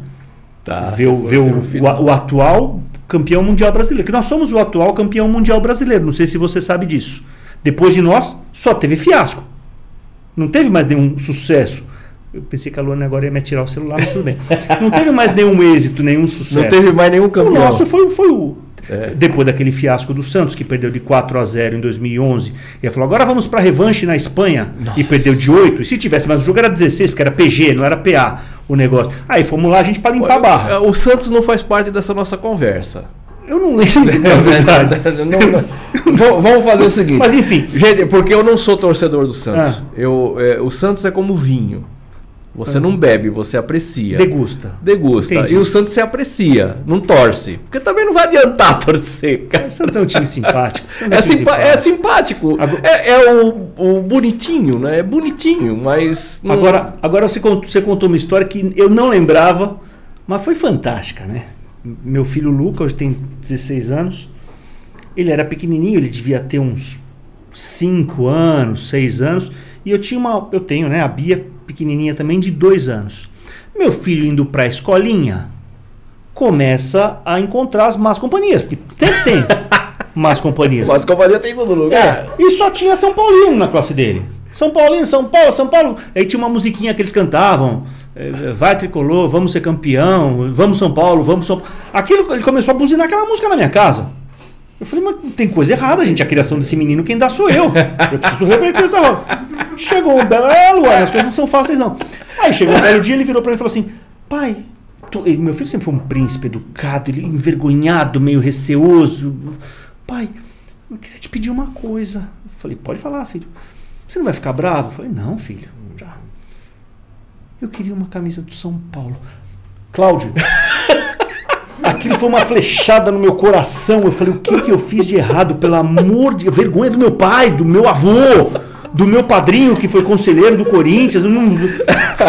Tá. ver o, ver o, o, o atual campeão mundial brasileiro. Que nós somos o atual campeão mundial brasileiro. Não sei se você sabe disso. Depois de nós, só teve fiasco. Não teve mais nenhum sucesso. Eu pensei que a Luana agora ia me atirar o celular, mas tudo bem. Não teve mais nenhum êxito, nenhum sucesso. Não teve mais nenhum O campeão. nosso foi, foi o. É. Depois daquele fiasco do Santos, que perdeu de 4 a 0 em 2011. E aí falou: agora vamos para revanche na Espanha. E perdeu de 8. E se tivesse, mas o jogo era 16, porque era PG, não era PA o negócio. Aí fomos lá, a gente para limpar a barra. O Santos não faz parte dessa nossa conversa. Eu não lembro, na [laughs] verdade. Não, não. Vamos- Vamos fazer o seguinte. Mas enfim, Gente, porque eu não sou torcedor do Santos. Ah. Eu, é, o Santos é como vinho. Você não bebe, você aprecia. degusta. Degusta. Entendi. E o Santos você aprecia, não torce. Porque também não vai adiantar [laughs] torcer, cara. O Santos é um time simpático. É, time simpa- é simpático. Agora- É, é o, o bonitinho, né? É bonitinho, mas. não- Agora, agora você, contou, você contou uma história que eu não lembrava, mas foi fantástica, né? Meu filho Luca, hoje tem 16 anos, ele era pequenininho, ele devia ter uns 5 anos, 6 anos, e eu tinha uma, eu tenho, né, a Bia pequenininha também de 2 anos. Meu filho indo para a escolinha, começa a encontrar as más companhias, porque sempre tem [laughs] más companhias. Mas companhia tem em todo lugar. É, e só tinha São Paulino na classe dele. São Paulino, São Paulo, São Paulo. Aí tinha uma musiquinha que eles cantavam. é, Vai tricolor, vamos ser campeão, vamos São Paulo, vamos São Paulo. Aquilo, ele começou a buzinar aquela música na minha casa. Eu falei, mas tem coisa errada, gente. A criação desse menino, quem dá sou eu. Eu preciso reverter essa roda. Chegou um belo. É, as coisas não são fáceis, não. Aí chegou um belo dia, ele virou pra mim e falou assim: pai, tu- meu filho sempre foi um príncipe educado, ele envergonhado, meio receoso. Pai, eu queria te pedir uma coisa. Eu falei, pode falar, filho. Você não vai ficar bravo? Eu falei, não, filho. Já. Eu queria uma camisa do São Paulo. Cláudio. Aquilo foi uma flechada no meu coração. Eu falei, o que, que eu fiz de errado? Pelo amor de vergonha do meu pai, do meu avô, do meu padrinho que foi conselheiro do Corinthians. Eu,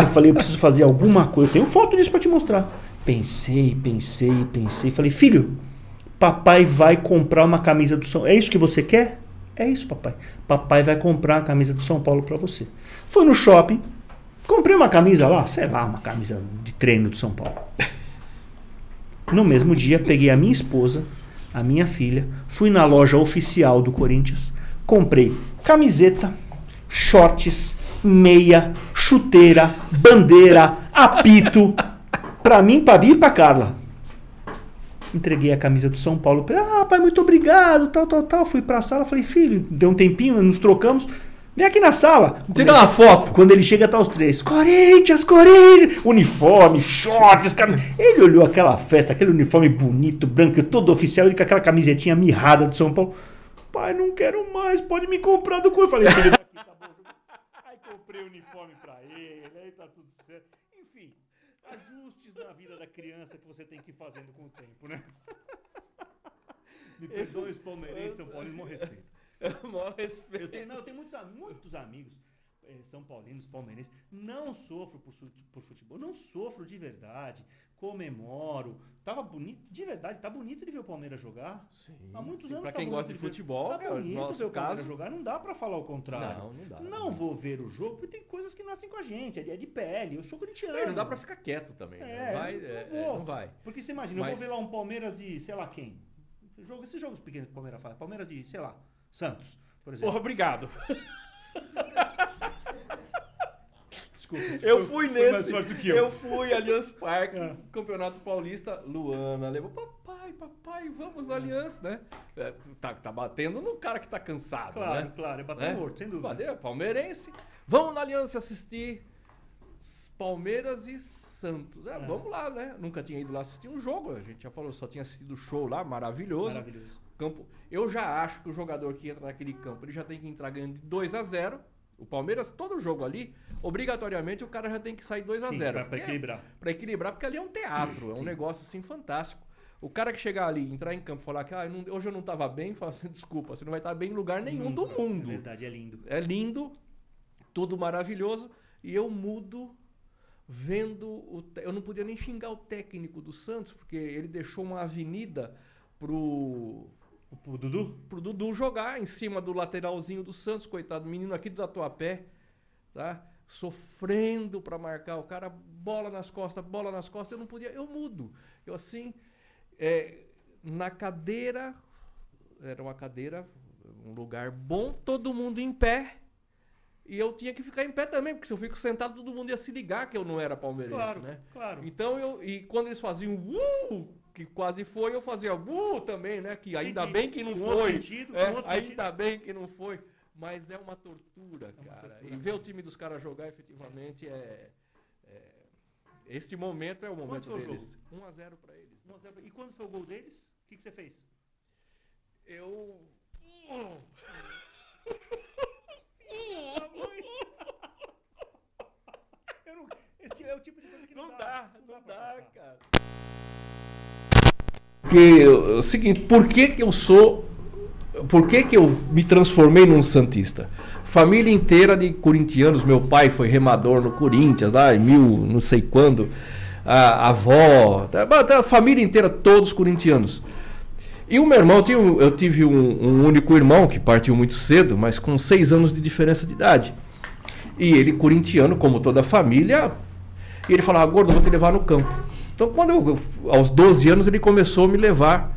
falei, eu preciso fazer alguma coisa. Eu tenho foto disso para te mostrar. Pensei, pensei, pensei. Falei, filho, papai vai comprar uma camisa do São É isso que você quer? É isso, papai. Papai vai comprar a camisa do São Paulo para você. Fui no shopping, comprei uma camisa lá, sei lá, uma camisa de treino do São Paulo. No mesmo dia, peguei a minha esposa, a minha filha, fui na loja oficial do Corinthians, comprei camiseta, shorts, meia, chuteira, bandeira, apito, pra mim, pra Bia e pra Carla. Entreguei a camisa do São Paulo. Ah, pai, muito obrigado, tal, tal, tal. Fui pra sala, falei, filho, deu um tempinho, nos trocamos. Vem aqui na sala. Tira uma foto. Quando ele chega, tá os três. Corinthians, Corinthians! Uniforme, shorts, cam... Ele olhou aquela festa, aquele uniforme bonito, branco, todo oficial, ele com aquela camisetinha mirrada do São Paulo. Pai, não quero mais, pode me comprar do Corinthians. Falei, filho, daqui, tá bom. [laughs] Aí comprei o uniforme pra ele, aí tá tudo certo. Enfim, ajustes na vida da criança que você tem que ir fazendo com o tempo, né? Me perdoem os palmeirenses, São Paulo, com respeito. [laughs] Maior Eu respeito. tenho, não, eu tenho muitos, muitos amigos. eh, São Paulinos, palmeirenses, não sofro por, por futebol, não sofro de verdade, comemoro. Tava bonito, de verdade, tá bonito de ver o Palmeiras jogar. Sim. Há muitos Sim, anos pra tá quem gosta de futebol, tá é bonito nosso ver o Palmeiras caso. jogar, não dá pra falar o contrário. Não, não dá. Não vou ver o jogo, porque tem coisas que nascem com a gente, é de pele. Eu sou corintiano. É, não dá pra ficar quieto também. né? É, não vai. não é, vou. é, não vai. Porque você imagina, eu Mas- vou ver lá um Palmeiras de sei lá quem. Jogo, esses jogos pequenos que o Palmeiras faz. Palmeiras de, sei lá, Santos, por exemplo. Porra, obrigado. Desculpa. Eu fui mais nesse. forte do que eu. eu. fui Allianz Parque, É. Campeonato Paulista, Luana levou papai, papai, vamos Allianz, né? É, tá, tá batendo no cara que tá cansado, Claro, né? claro, é bater Né? morto, sem dúvida. Bater, palmeirense. Vamos na Aliança assistir Palmeiras e Santos. É, É. Vamos lá, né? Nunca tinha ido lá assistir um jogo. A gente já falou, só tinha assistido o show lá, maravilhoso. Maravilhoso. Campo. Eu já acho que o jogador que entra naquele campo, ele já tem que entrar ganhando de 2 a 0 O Palmeiras, todo jogo ali, obrigatoriamente o cara já tem que sair 2 a Sim, 0 pra, pra Porque- equilibrar. Pra equilibrar, porque ali é um teatro, é um Sim. negócio assim fantástico. O cara que chegar ali, entrar em campo falar que ah, não- hoje eu não tava bem, fala assim, desculpa, você não vai estar bem em lugar nenhum do mundo. É verdade, é lindo. É lindo, tudo maravilhoso, e eu mudo vendo o te- eu não podia nem xingar o técnico do Santos, porque ele deixou uma avenida pro O, o Dudu? pro Dudu jogar em cima do lateralzinho do Santos, coitado, menino aqui do Tatuapé, tá? Sofrendo para marcar o cara, bola nas costas, bola nas costas, eu não podia, eu mudo. Eu assim, é, na cadeira, era uma cadeira, um lugar bom, todo mundo em pé. E eu tinha que ficar em pé também, porque se eu fico sentado, todo mundo ia se ligar que eu não era palmeirense, Claro, né? claro. Então eu. E quando eles faziam uh, que quase foi, eu fazia uh também, né? Que ainda Entendi. bem que não Com foi. sentido, É, ainda sentido. bem que não foi. Mas é uma tortura, uma cara. tortura E ver o time dos caras jogar efetivamente é. é- esse momento é o momento foi o deles. 1x0 pra eles. Não, Zé, E quando foi o gol deles, o que, que você fez? Eu. Eu não, esse é o tipo de coisa que não, Não dá, não pra dá, passar. cara. Porque é o seguinte, por que que eu sou por que, que eu me transformei num Santista? Família inteira de corintianos. Meu pai foi remador no Corinthians, lá em mil, não sei quando. A, a avó, a, a família inteira, todos corintianos. E o meu irmão, eu, tive um, um único irmão que partiu muito cedo, mas com seis anos de diferença de idade. E ele, corintiano, como toda a família, e ele falava, gordo, eu vou te levar no campo. Então, quando eu, aos 12 anos, ele começou a me levar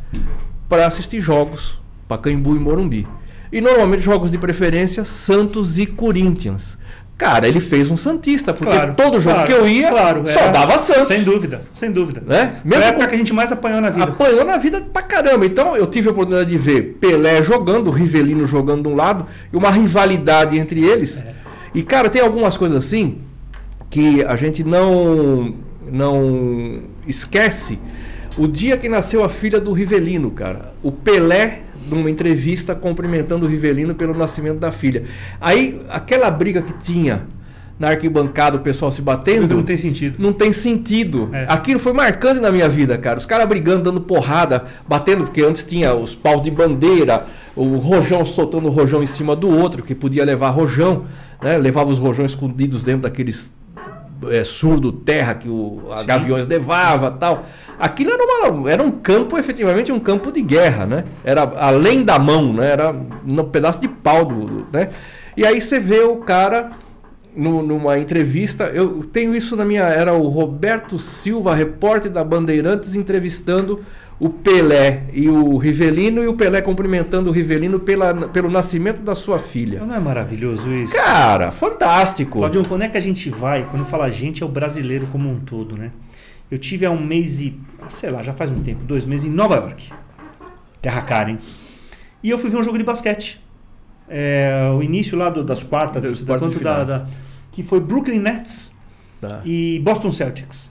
para assistir jogos, Pacaembu e Morumbi. E normalmente jogos de preferência Santos e Corinthians. Cara, ele fez um Santista, porque Claro, todo jogo claro, que eu ia claro, só é. dava Santos. Sem dúvida, sem dúvida. Né? Foi a Mesmo época com- que a gente mais apanhou na vida. Apanhou na vida pra caramba. Então eu tive a oportunidade de ver Pelé jogando, Rivelino jogando de um lado, e uma rivalidade entre eles. É. E, cara, tem algumas coisas assim que a gente não, não esquece. O dia que nasceu a filha do Rivelino, cara. O Pelé, numa entrevista, cumprimentando o Rivelino pelo nascimento da filha. Aí, aquela briga que tinha na arquibancada, o pessoal se batendo Não tem sentido. não tem sentido. É. Aquilo foi marcante na minha vida, cara. Os caras brigando, dando porrada, batendo, porque antes tinha os paus de bandeira, o rojão soltando o rojão em cima do outro, que podia levar rojão, né? Levava os rojões escondidos dentro daqueles é, surdo terra que o a Sim. Gaviões levava tal. Aquilo era, uma- era um campo, efetivamente, um campo de guerra, né? Era além da mão, né? Era um pedaço de pau, do, né? E aí você vê o cara no- numa entrevista, eu tenho isso na minha. Era o Roberto Silva, repórter da Bandeirantes, entrevistando o Pelé e o Rivelino, e o Pelé cumprimentando o Rivelino pela, pelo nascimento da sua filha. Não é maravilhoso isso? Cara, fantástico! Claudio, quando é que a gente vai? Quando fala gente, é o brasileiro como um todo, né? Eu tive há um mês e. ah, sei lá, já faz um tempo, dois meses em Nova York. Terra cara, hein? E eu fui ver um jogo de basquete. É, o início lá do- das quartas, Das da, quanto da, da- que foi Brooklyn Nets Tá. e Boston Celtics.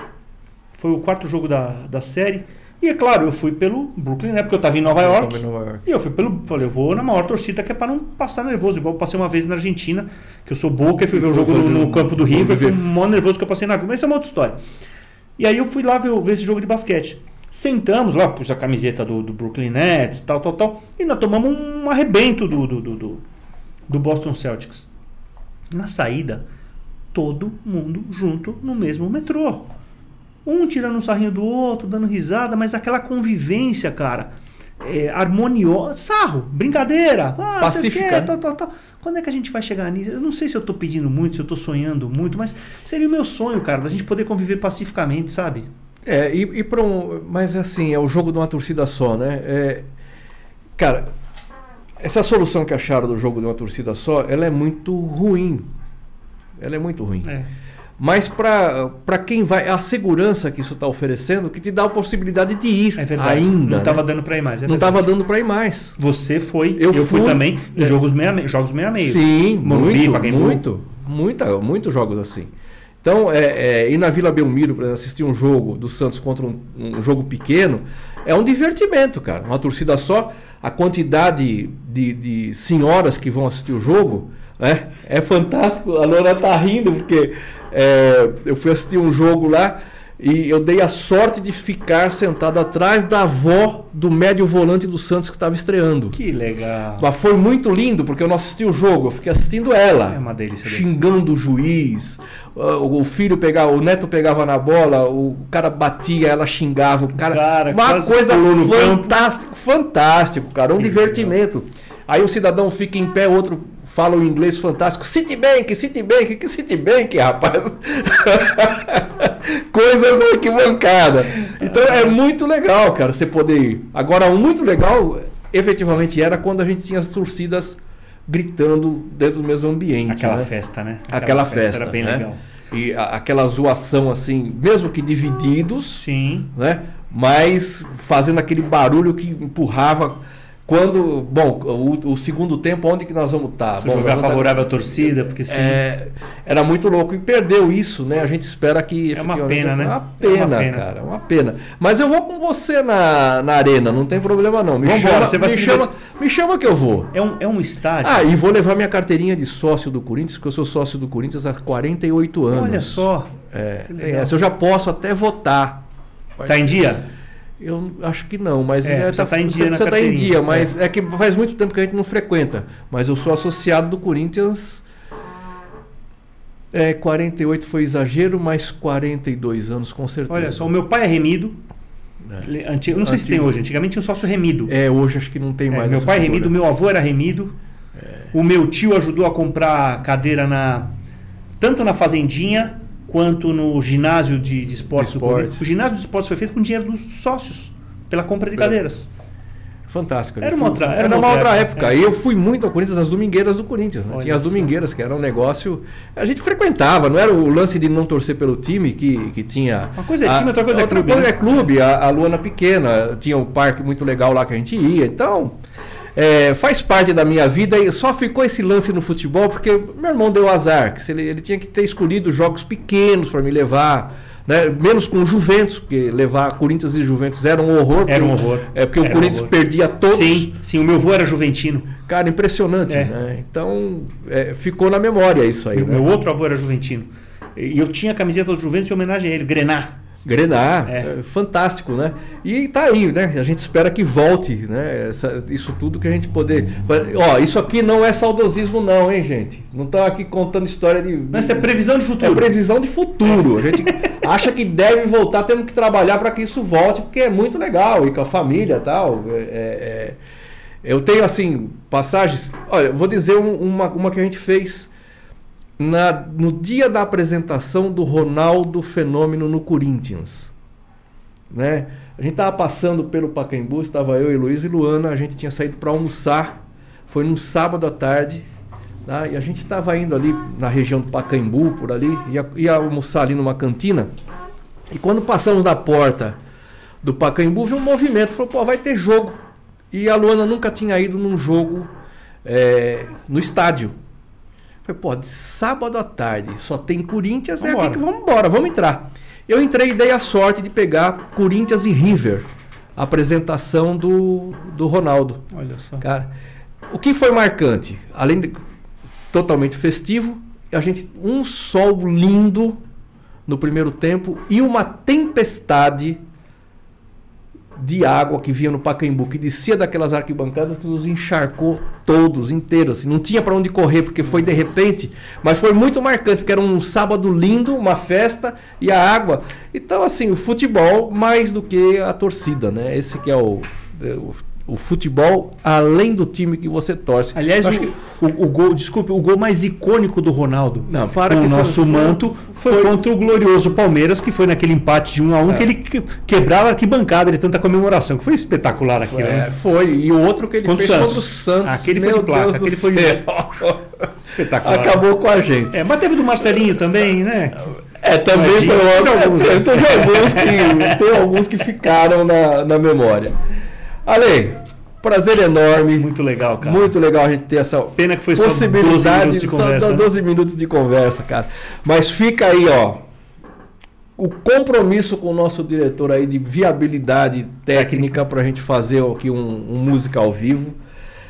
Foi o quarto jogo da, da série. E é claro, eu fui pelo Brooklyn Nets, porque eu estava em Nova York. Tava em Nova York. E eu fui pelo. Falei, eu vou na maior torcida que é para não passar nervoso. Igual eu passei uma vez na Argentina, que eu sou boca e fui ver o jogo no, no campo do Rio. Foi viver. o maior nervoso que eu passei na vida. Mas isso é uma outra história. E aí eu fui lá ver, ver esse jogo de basquete. Sentamos lá, pus a camiseta do, do Brooklyn Nets, tal, tal, tal. E nós tomamos um arrebento do, do, do, do, do Boston Celtics. Na saída, todo mundo junto no mesmo metrô. Um tirando um sarrinho do outro, dando risada, mas aquela convivência, cara, é, harmoniosa, sarro, brincadeira, ah, Pacífica. Tal, tal, tal. Quando é que a gente vai chegar nisso? Eu não sei se eu tô pedindo muito, se eu tô sonhando muito, mas seria o meu sonho, cara, da gente poder conviver pacificamente, sabe? É, e, e para um. Mas assim, é o jogo de uma torcida só, né? É, cara, essa solução que acharam do jogo de uma torcida só, ela é muito ruim. Ela é muito ruim. É. Mas para quem vai, a segurança que isso está oferecendo, que te dá a possibilidade de ir É verdade. ainda. não estava né? dando para ir mais. É Não estava dando para ir mais. Você foi, Eu eu, fui, fui. também É. jogos meia, jogos meia meio. Sim, Morumbi, muito, muito, muita, muitos jogos assim. Então, é, é, ir na Vila Belmiro para assistir um jogo do Santos contra um, um jogo pequeno é um divertimento, cara. Uma torcida só, a quantidade de, de senhoras que vão assistir o jogo né, é fantástico. A Lona tá rindo porque é, eu fui assistir um jogo lá e eu dei a sorte de ficar sentado atrás da avó do médio volante do Santos que estava estreando. Que legal. Mas foi muito lindo, porque eu não assisti o jogo, eu fiquei assistindo ela. É uma delícia. delícia. Xingando o juiz, o filho pegava, o neto pegava na bola, o cara batia, ela xingava, o cara. Cara, uma coisa campo. fantástico, fantástico, cara, um Que divertimento. Aí o cidadão fica em pé, outro fala o inglês fantástico, Citibank, Citibank, que Citibank, rapaz? [laughs] Coisas na arquibancada. Então é muito legal, cara, você poder ir. Agora, o muito legal, efetivamente, era quando a gente tinha as torcidas gritando dentro do mesmo ambiente. Aquela né? festa, né? Aquela, festa. Era bem né? legal. E a- aquela zoação assim, mesmo que divididos, Sim. né? Mas fazendo aquele barulho que empurrava. Quando. Bom, o, o segundo tempo, onde que nós vamos estar? Se jogar favorável à torcida, porque sim. É, era muito louco e perdeu isso, né? A gente espera que. É uma pena, né? É uma É pena, uma pena. cara. É uma pena. Mas eu vou com você na, na arena, não tem problema não. Me, Vambora, chama, você vai me, chama, me chama que eu vou. É, um, é um estádio. Ah, e vou levar minha carteirinha de sócio do Corinthians, porque eu sou sócio do Corinthians há 48 anos. Olha só. É, tem essa. Eu já posso até votar. Tá em dia? Eu acho que não, mas É, você tá em dia você tá em dia, mas é. que faz muito tempo que a gente não frequenta. Mas eu sou associado do Corinthians. É, 48 foi exagero, mas 42 anos com certeza. Olha só, o meu pai é remido. É. Antigo- não sei se tem Antigo. hoje. Antigamente tinha um sócio remido. É, hoje acho que não tem É, mais. meu pai é remido, meu avô era remido. O meu tio ajudou a comprar cadeira na tanto na fazendinha quanto no ginásio de, de esportes. De esportes. O ginásio de esportes foi feito com dinheiro dos sócios pela compra de É. cadeiras. Fantástico. Era Eu uma outra- era era uma outra outra época, época. é. E eu fui muito ao Corinthians nas domingueiras do Corinthians. né? Tinha as domingueiras, que era um negócio. A gente frequentava, não era o lance de não torcer pelo time que, que tinha. Uma coisa é a- time, outra coisa é clube, coisa né? é clube, a, a Luana Pequena, tinha um parque muito legal lá que a gente ia. Então. É, faz parte da minha vida e só ficou esse lance no futebol porque meu irmão deu azar, que ele, ele tinha que ter escolhido jogos pequenos para me levar, né? menos com o Juventus, porque levar Corinthians e Juventus era um horror. Era um horror. É porque o Era um Corinthians horror. perdia todos. Sim, sim, o meu avô era juventino. Cara, impressionante, É. né? Então, é, ficou na memória isso aí, Meu, né? meu outro avô era juventino. E eu tinha a camiseta do Juventus em homenagem a ele, Grenar. Grenar, É. é, fantástico, né? E tá aí, né? A gente espera que volte, né? Essa- isso tudo que a gente poder. Ó, isso aqui não é saudosismo, não, hein, gente? Não estamos aqui contando história de. Mas isso é previsão de É futuro. previsão de futuro. A gente [laughs] acha que deve voltar, temos que trabalhar para que isso volte, porque é muito legal, e com a família e tal. É, é- é- Eu tenho, assim, passagens. Olha, eu vou dizer um- uma, uma que a gente fez na, no dia da apresentação do Ronaldo Fenômeno no Corinthians. Né? A gente estava passando pelo Pacaembu, estava eu e Luiz e Luana, a gente tinha saído para almoçar. Foi num sábado à tarde. Tá? E a gente estava indo ali na região do Pacaembu, por ali, ia, ia almoçar ali numa cantina. E quando passamos na porta do Pacaembu, viu um movimento. Falou, pô, vai ter jogo. E a Luana nunca tinha ido num jogo é, no estádio. Falei, pô, de sábado à tarde só tem Corinthians, é Vambora. aqui que vamos embora, vamos entrar. Eu entrei e dei a sorte de pegar Corinthians e River, a apresentação do, do Ronaldo. Olha só. Cara, o que foi marcante? Além de totalmente festivo, a gente um sol lindo no primeiro tempo e uma tempestade de água que vinha no Pacaembu, que descia daquelas arquibancadas que nos encharcou todos, inteiros. Assim, não tinha para onde correr, porque foi de repente, mas foi muito marcante, porque era um sábado lindo, uma festa e a água. Então, assim, o futebol mais do que a torcida, né? Esse que é o, é o futebol além do time que você torce. Aliás, o, que... o, o, gol, desculpe, o gol mais icônico do Ronaldo não, para com o nosso manto foi, foi, contra o glorioso Palmeiras, que foi naquele empate de 1 um a 1 um, é. que ele quebrava a arquibancada de tanta comemoração, que foi espetacular aquilo. É, né? Foi, e o outro que ele contra fez contra o Santos. Aquele foi de placa, aquele foi espetacular. Acabou com a gente. É, mas teve do Marcelinho também, né? É, também Imagina, foi outro. Alguns, é, teve, alguns que, tem alguns que ficaram na, na memória. Ale, prazer enorme. Muito legal, cara. Muito legal a gente ter essa Pena que foi possibilidade, só 12 minutos de conversa. Só 12 né? minutos de conversa, cara. Mas fica aí, ó. O compromisso com o nosso diretor aí de viabilidade técnica para a gente fazer aqui um, um música ao vivo.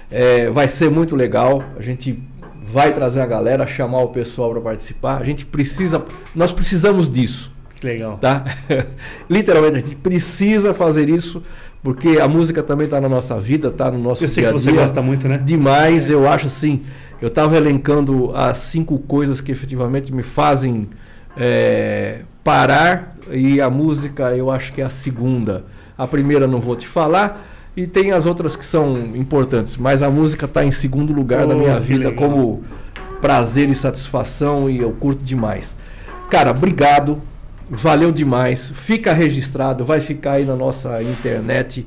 É, vai ser muito legal. A gente vai trazer a galera, chamar o pessoal para participar. A gente precisa, nós precisamos disso. Que legal. Tá? [laughs] Literalmente, a gente precisa fazer isso porque a música também está na nossa vida, está no nosso eu sei dia a dia. que você gosta muito, né? Demais, eu acho assim. Eu estava elencando as cinco coisas que efetivamente me fazem é, parar e a música eu acho que é a segunda. A primeira não vou te falar e tem as outras que são importantes, mas a música está em segundo lugar oh, minha vida legal. como prazer e satisfação e eu curto demais. Cara, obrigado Valeu demais. Fica registrado, vai ficar aí na nossa internet.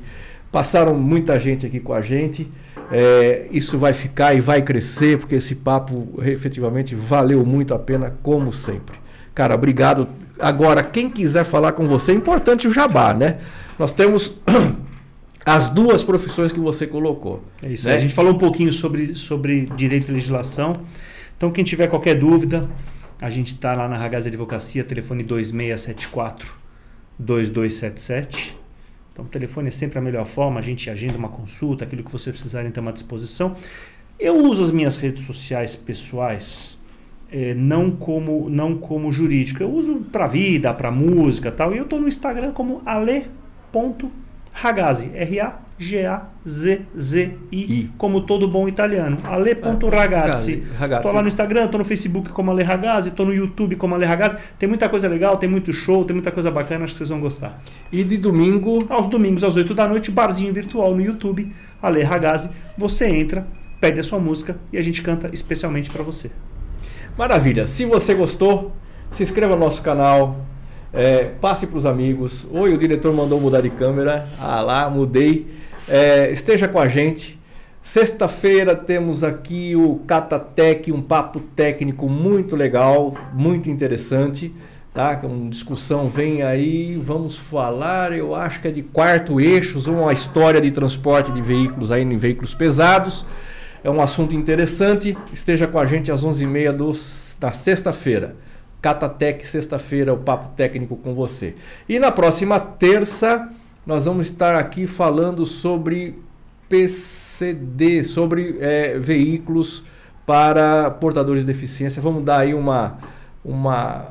Passaram muita gente aqui com a gente. É, isso vai ficar e vai crescer, porque esse papo efetivamente valeu muito a pena, como sempre. Cara, obrigado. Agora, quem quiser falar com você, é importante o jabá, né? Nós temos [clears throat] as duas profissões que você colocou. É isso. Né? A gente falou um pouquinho sobre, sobre direito e legislação. Então, quem tiver qualquer dúvida, a gente está lá na Ragaz Advocacia, telefone 2674 2277. Então, o telefone é sempre a melhor forma, a gente agenda uma consulta, aquilo que você precisarem ter uma disposição. Eu uso as minhas redes sociais pessoais é, não como não como jurídico. Eu uso para vida, para música tal. E eu estou no Instagram como ale.ragazzi, R-A-G-A-Z-Z-I, como todo bom italiano. Ale.ragazzi. Estou lá no Instagram, estou no Facebook como Ale Ragazzi, estou no YouTube como Ale Ragazzi. Tem muita coisa legal, tem muito show, tem muita coisa bacana, acho que vocês vão gostar. E de domingo? Aos domingos, às 8 da noite, barzinho virtual no YouTube, Ale Ragazzi. Você entra, pede a sua música e a gente canta especialmente para você. Maravilha. Se você gostou, se inscreva no nosso canal, é, passe para os amigos. Oi, o diretor mandou mudar de câmera. Ah lá, mudei. É, esteja com a gente. Sexta-feira temos aqui o Catatec, um papo técnico muito legal, muito interessante. Tá? É uma discussão vem aí, vamos falar, eu acho que é de quarto eixos, uma história de transporte de veículos aí em veículos pesados. É um assunto interessante. Esteja com a gente às 11h30 da sexta-feira. Catatec, sexta-feira, o papo técnico com você. E na próxima terça nós vamos estar aqui falando sobre PCD, sobre é, veículos para portadores de deficiência. Vamos dar aí uma, uma,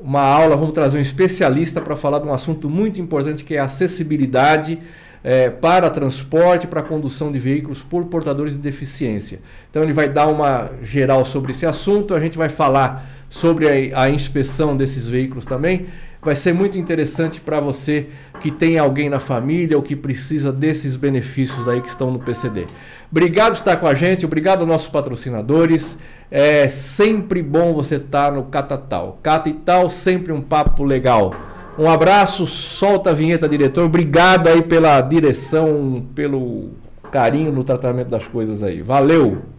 uma aula, vamos trazer um especialista para falar de um assunto muito importante que é a acessibilidade é, para transporte, para condução de veículos por portadores de deficiência. Então ele vai dar uma geral sobre esse assunto, a gente vai falar sobre a, a inspeção desses veículos também vai ser muito interessante para você que tem alguém na família ou que precisa desses benefícios aí que estão no PCD. Obrigado por estar com a gente, obrigado aos nossos patrocinadores. É sempre bom você estar no Catatal. Catatal, sempre um papo legal. Um abraço, solta a vinheta, diretor. Obrigado aí pela direção, pelo carinho no tratamento das coisas aí. Valeu!